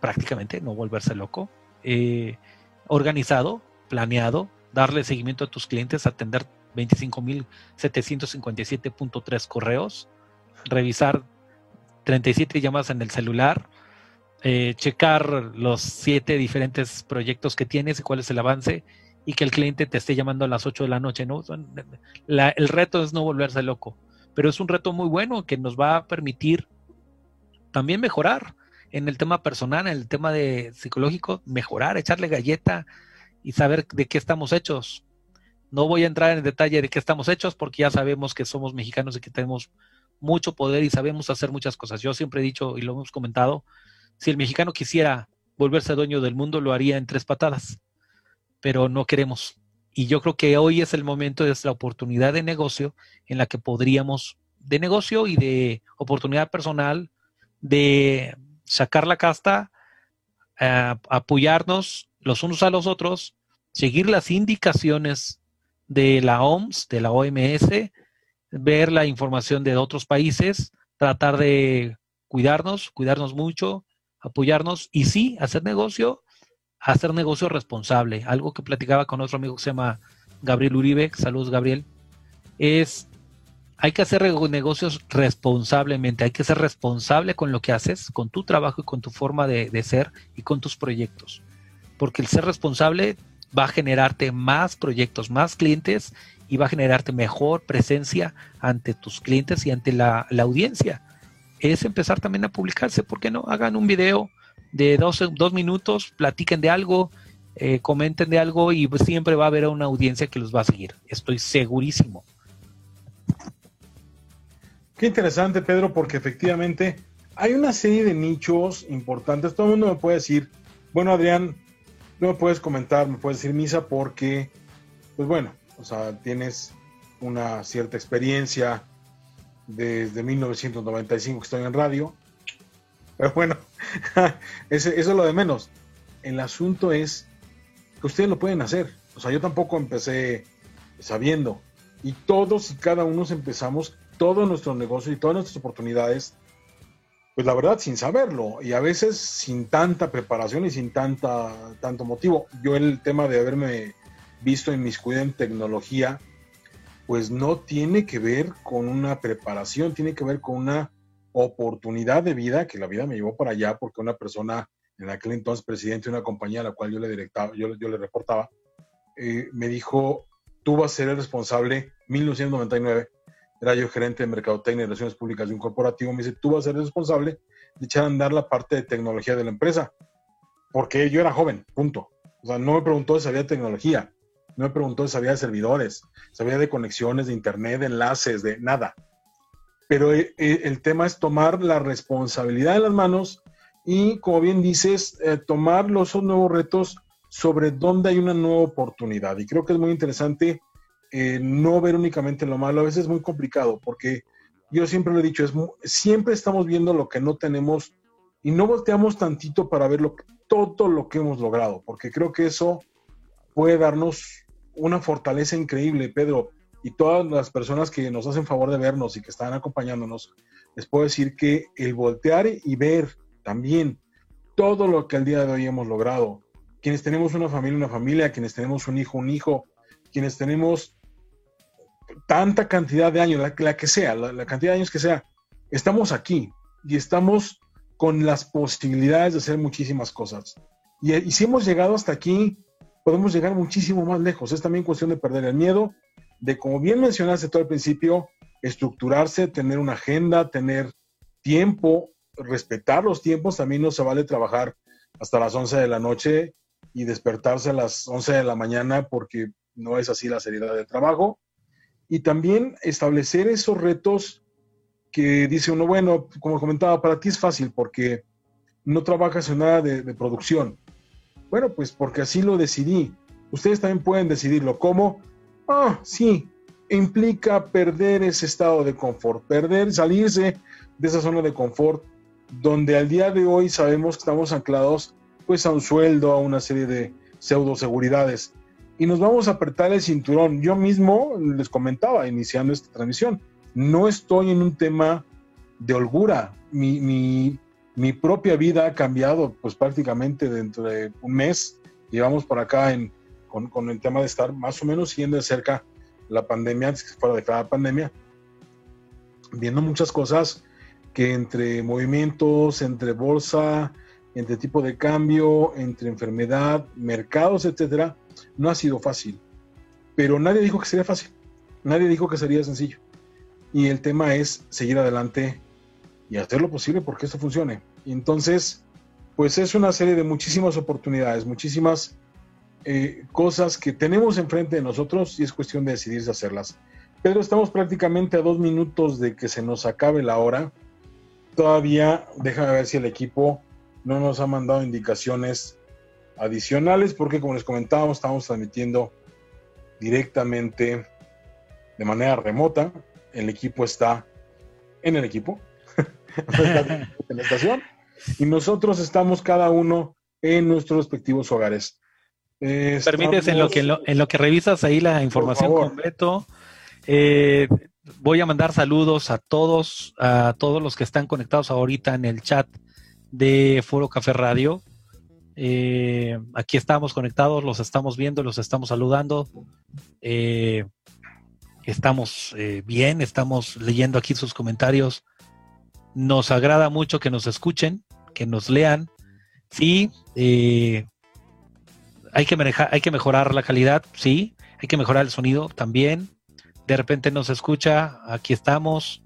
Speaker 2: prácticamente no volverse loco, eh, organizado, planeado, darle seguimiento a tus clientes, atender 25.757.3 correos, revisar 37 llamadas en el celular, eh, checar los siete diferentes proyectos que tienes y cuál es el avance y que el cliente te esté llamando a las 8 de la noche. ¿no? el reto es no volverse loco, pero es un reto muy bueno que nos va a permitir también mejorar en el tema personal, en el tema de psicológico, mejorar, echarle galleta y saber de qué estamos hechos. No voy a entrar en detalle de qué estamos hechos porque ya sabemos que somos mexicanos y que tenemos mucho poder y sabemos hacer muchas cosas. Yo siempre he dicho y lo hemos comentado, si el mexicano quisiera volverse dueño del mundo, lo haría en tres patadas, pero no queremos. Y yo creo que hoy es el momento, es la oportunidad de negocio en la que podríamos, de negocio y de oportunidad personal, de sacar la casta, apoyarnos los unos a los otros, seguir las indicaciones de la OMS, de la OMS, ver la información de otros países, tratar de cuidarnos, cuidarnos mucho, apoyarnos y sí, hacer negocio, hacer negocio responsable. Algo que platicaba con otro amigo que se llama Gabriel Uribe, saludos Gabriel, es hay que hacer negocios responsablemente, hay que ser responsable con lo que haces, con tu trabajo y con tu forma de, ser y con tus proyectos. Porque el ser responsable va a generarte más proyectos, más clientes y va a generarte mejor presencia ante tus clientes y ante la, audiencia. Es empezar también a publicarse, ¿por qué no? Hagan un video de dos, dos minutos, platiquen de algo, eh, comenten de algo y siempre va a haber una audiencia que los va a seguir. Estoy segurísimo.
Speaker 1: Qué interesante, Pedro, porque efectivamente hay una serie de nichos importantes. Todo el mundo me puede decir, bueno, Adrián, no me puedes comentar, me puedes decir misa porque, pues bueno, o sea, tienes una cierta experiencia desde 1995 que estoy en radio. Pero bueno, eso es lo de menos. El asunto es que ustedes lo pueden hacer. O sea, yo tampoco empecé sabiendo. Y todos y cada uno empezamos todo nuestro negocio y todas nuestras oportunidades, pues la verdad sin saberlo y a veces sin tanta preparación y sin tanta, tanto motivo. Yo el tema de haberme visto en mis en tecnología, pues no tiene que ver con una preparación, tiene que ver con una oportunidad de vida que la vida me llevó para allá porque una persona en aquel entonces presidente de una compañía a la cual yo le directaba, yo, yo le reportaba, eh, me dijo, tú vas a ser el responsable, 1999, era yo gerente de Mercadotecnia y Relaciones Públicas de un corporativo, me dice, tú vas a ser responsable de echar a andar la parte de tecnología de la empresa, porque yo era joven, punto. O sea, no me preguntó si sabía de tecnología, no me preguntó si sabía de servidores, sabía de conexiones, de internet, de enlaces, de nada. Pero eh, eh, el tema es tomar la responsabilidad en las manos y, como bien dices, eh, tomar los nuevos retos sobre dónde hay una nueva oportunidad. Y creo que es muy interesante no ver únicamente lo malo. A veces es muy complicado porque yo siempre lo he dicho, es siempre estamos viendo lo que no tenemos y no volteamos tantito para ver lo, todo lo que hemos logrado, porque creo que eso puede darnos una fortaleza increíble, Pedro, y todas las personas que nos hacen favor de vernos y que están acompañándonos, les puedo decir que el voltear y ver también todo lo que al día de hoy hemos logrado, quienes tenemos una familia, una familia, quienes tenemos un hijo, un hijo, quienes tenemos tanta cantidad de años, la, que sea, la, cantidad de años que sea, estamos aquí y estamos con las posibilidades de hacer muchísimas cosas. Y, y si hemos llegado hasta aquí, podemos llegar muchísimo más lejos. Es también cuestión de perder el miedo, de, como bien mencionaste todo al principio, estructurarse, tener una agenda, tener tiempo, respetar los tiempos. También no se vale trabajar hasta las 11 de la noche y despertarse a las 11 de la mañana porque no es así la seriedad del trabajo. Y también establecer esos retos que dice uno, bueno, como comentaba, para ti es fácil porque no trabajas en nada de producción. Bueno, pues porque así lo decidí. Ustedes también pueden decidirlo. ¿Cómo? Ah, sí, implica perder ese estado de confort, perder, salirse de esa zona de confort donde al día de hoy sabemos que estamos anclados pues a un sueldo, a una serie de pseudo seguridades y nos vamos a apretar el cinturón. Yo mismo les comentaba iniciando esta transmisión, no estoy en un tema de holgura, mi, mi, mi propia vida ha cambiado pues prácticamente dentro de un mes, llevamos por acá en, con, con el tema de estar más o menos siguiendo de cerca la pandemia, antes que fuera declarada pandemia, viendo muchas cosas que entre movimientos, entre bolsa, entre tipo de cambio, entre enfermedad, mercados, etcétera, no ha sido fácil. Pero nadie dijo que sería fácil. Nadie dijo que sería sencillo. Y el tema es seguir adelante y hacer lo posible porque esto funcione. Entonces, pues es una serie de muchísimas oportunidades, muchísimas eh, cosas que tenemos enfrente de nosotros y es cuestión de decidirse hacerlas. Pedro, estamos prácticamente a dos minutos de que se nos acabe la hora. Todavía, déjame ver si el equipo no nos ha mandado indicaciones adicionales, porque como les comentábamos, estamos transmitiendo directamente de manera remota. El equipo está en el equipo, en la estación, y nosotros estamos cada uno en nuestros respectivos hogares.
Speaker 2: Permites en lo que en lo, que revisas ahí la información completo. Eh, voy a mandar saludos a todos, a todos los que están conectados ahorita en el chat de Foro Café Radio. Eh, aquí estamos conectados, los estamos viendo, los estamos saludando. Eh, estamos bien, estamos leyendo aquí sus comentarios. Nos agrada mucho que nos escuchen, que nos lean. Sí, hay que manejar, hay que mejorar la calidad, sí, hay que mejorar el sonido también. De repente nos escucha, aquí estamos.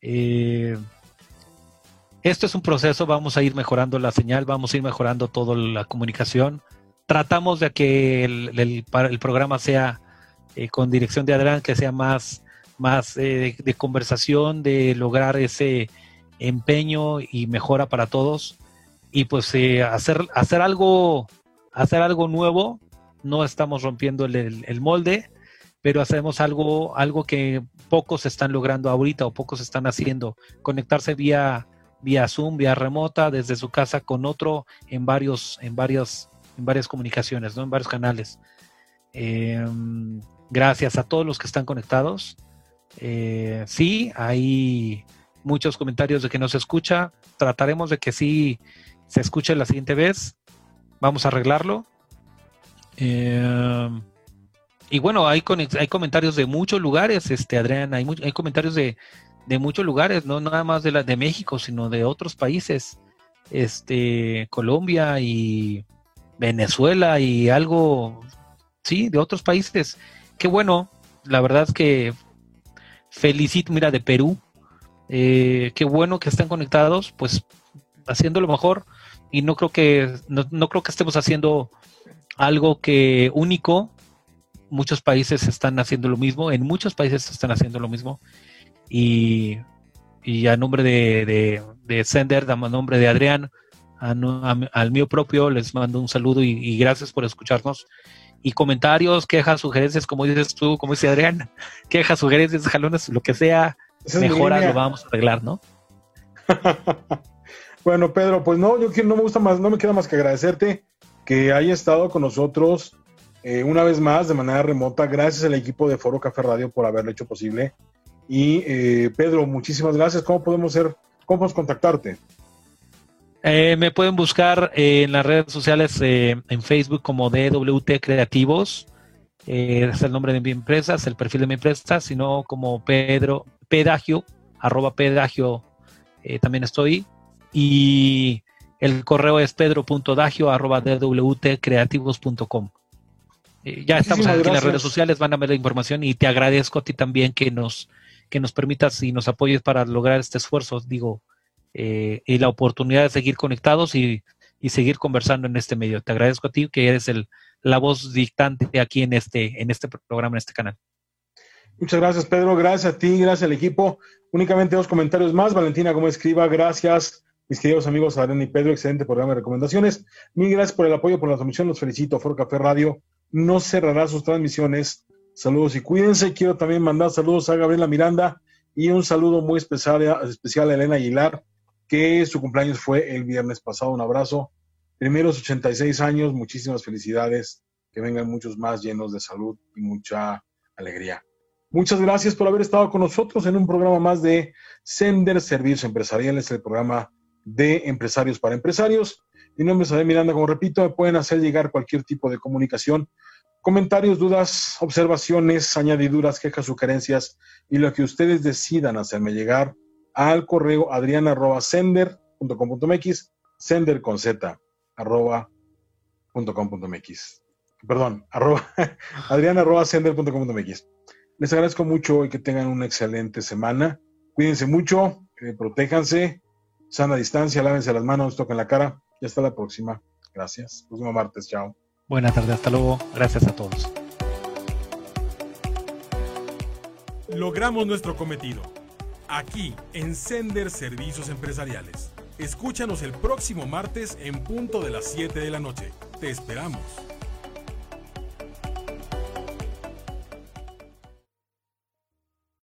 Speaker 2: Eh, esto es un proceso, vamos a ir mejorando la señal, vamos a ir mejorando toda la comunicación. Tratamos de que el, programa sea eh, con dirección de Adrián, que sea más, más eh, de conversación, de lograr ese empeño y mejora para todos. Y pues hacer, hacer algo hacer algo nuevo, no estamos rompiendo el, molde, pero hacemos algo, algo que pocos están logrando ahorita o pocos están haciendo, conectarse vía, vía Zoom, vía remota, desde su casa con otro en varios, en varias, en varias comunicaciones, ¿no? en varios canales. Em, gracias a todos los que están conectados. Eh, sí, hay muchos comentarios de que no se escucha. Trataremos de que sí se escuche la siguiente vez vamos a arreglarlo. Eh, y bueno, hay, hay comentarios de muchos lugares, este Adrián, hay, hay comentarios de, muchos lugares, no nada más de la de México, sino de otros países, este Colombia y Venezuela y algo, sí, de otros países. Qué bueno, la verdad es que felicito, mira, de Perú, eh, qué bueno que están conectados, pues haciendo lo mejor y no creo que no, creo que estemos haciendo algo que único. Muchos países están haciendo lo mismo, en muchos países están haciendo lo mismo. Y, a nombre de, de, Sender, a nombre de Adrián, al mío propio, les mando un saludo y, gracias por escucharnos. Y comentarios, quejas, sugerencias, como dices tú, como dice Adrián, quejas, sugerencias, jalones, lo que sea, mejora, lo vamos a arreglar, ¿no?
Speaker 1: Bueno, Pedro, pues no, yo no me gusta más, no me queda más que agradecerte que haya estado con nosotros eh, una vez más de manera remota. Gracias al equipo de Foro Café Radio por haberlo hecho posible. Y eh, Pedro, muchísimas gracias. ¿Cómo podemos ser, cómo podemos contactarte?
Speaker 2: Eh, me pueden buscar en las redes sociales en Facebook como DWT Creativos. es el nombre de mi empresa, es el perfil de mi empresa, sino como Pedro Pedagio, arroba Pedagio, también estoy. Y el correo es pedro.dagio.dwtcreativos.com. Eh, ya estamos aquí en las redes sociales, van a ver la información y te agradezco a ti también que nos, que nos permitas y nos apoyes para lograr este esfuerzo, digo, eh, y la oportunidad de seguir conectados y, seguir conversando en este medio. Te agradezco a ti que eres el, la voz dictante aquí en este, en este programa, en este canal.
Speaker 1: Muchas gracias, Pedro. Gracias a ti, gracias al equipo. Únicamente dos comentarios más. Valentina como escriba, gracias. Mis queridos amigos Adrián y Pedro, excelente programa de recomendaciones. Mil gracias por el apoyo, por la transmisión. Los felicito. For Café Radio no cerrará sus transmisiones. Saludos y cuídense. Quiero también mandar saludos a Gabriela Miranda y un saludo muy especial, especial a Elena Aguilar, que su cumpleaños fue el viernes pasado. Un abrazo. Primeros 86 años, muchísimas felicidades. Que vengan muchos más llenos de salud y mucha alegría. Muchas gracias por haber estado con nosotros en un programa más de Sender Servicios Empresariales, el programa de empresarios para empresarios. Mi nombre es Adel Miranda, como repito, me pueden hacer llegar cualquier tipo de comunicación, comentarios, dudas, observaciones, añadiduras, quejas, sugerencias y lo que ustedes decidan hacerme llegar al correo adriana.sender.com.mx, sender con z, arroba, Perdón, arroba, adriana.sender.com.mx. Les agradezco mucho y que tengan una excelente semana. Cuídense mucho, eh, protéjanse sana distancia, lávense las manos, toquen la cara. Y hasta la próxima. Gracias. Próximo martes. Chao.
Speaker 2: Buenas tardes. Hasta luego. Gracias a todos.
Speaker 3: Logramos nuestro cometido. Aquí en Sender Servicios Empresariales. Escúchanos el próximo martes en punto de las 7 de la noche. Te esperamos.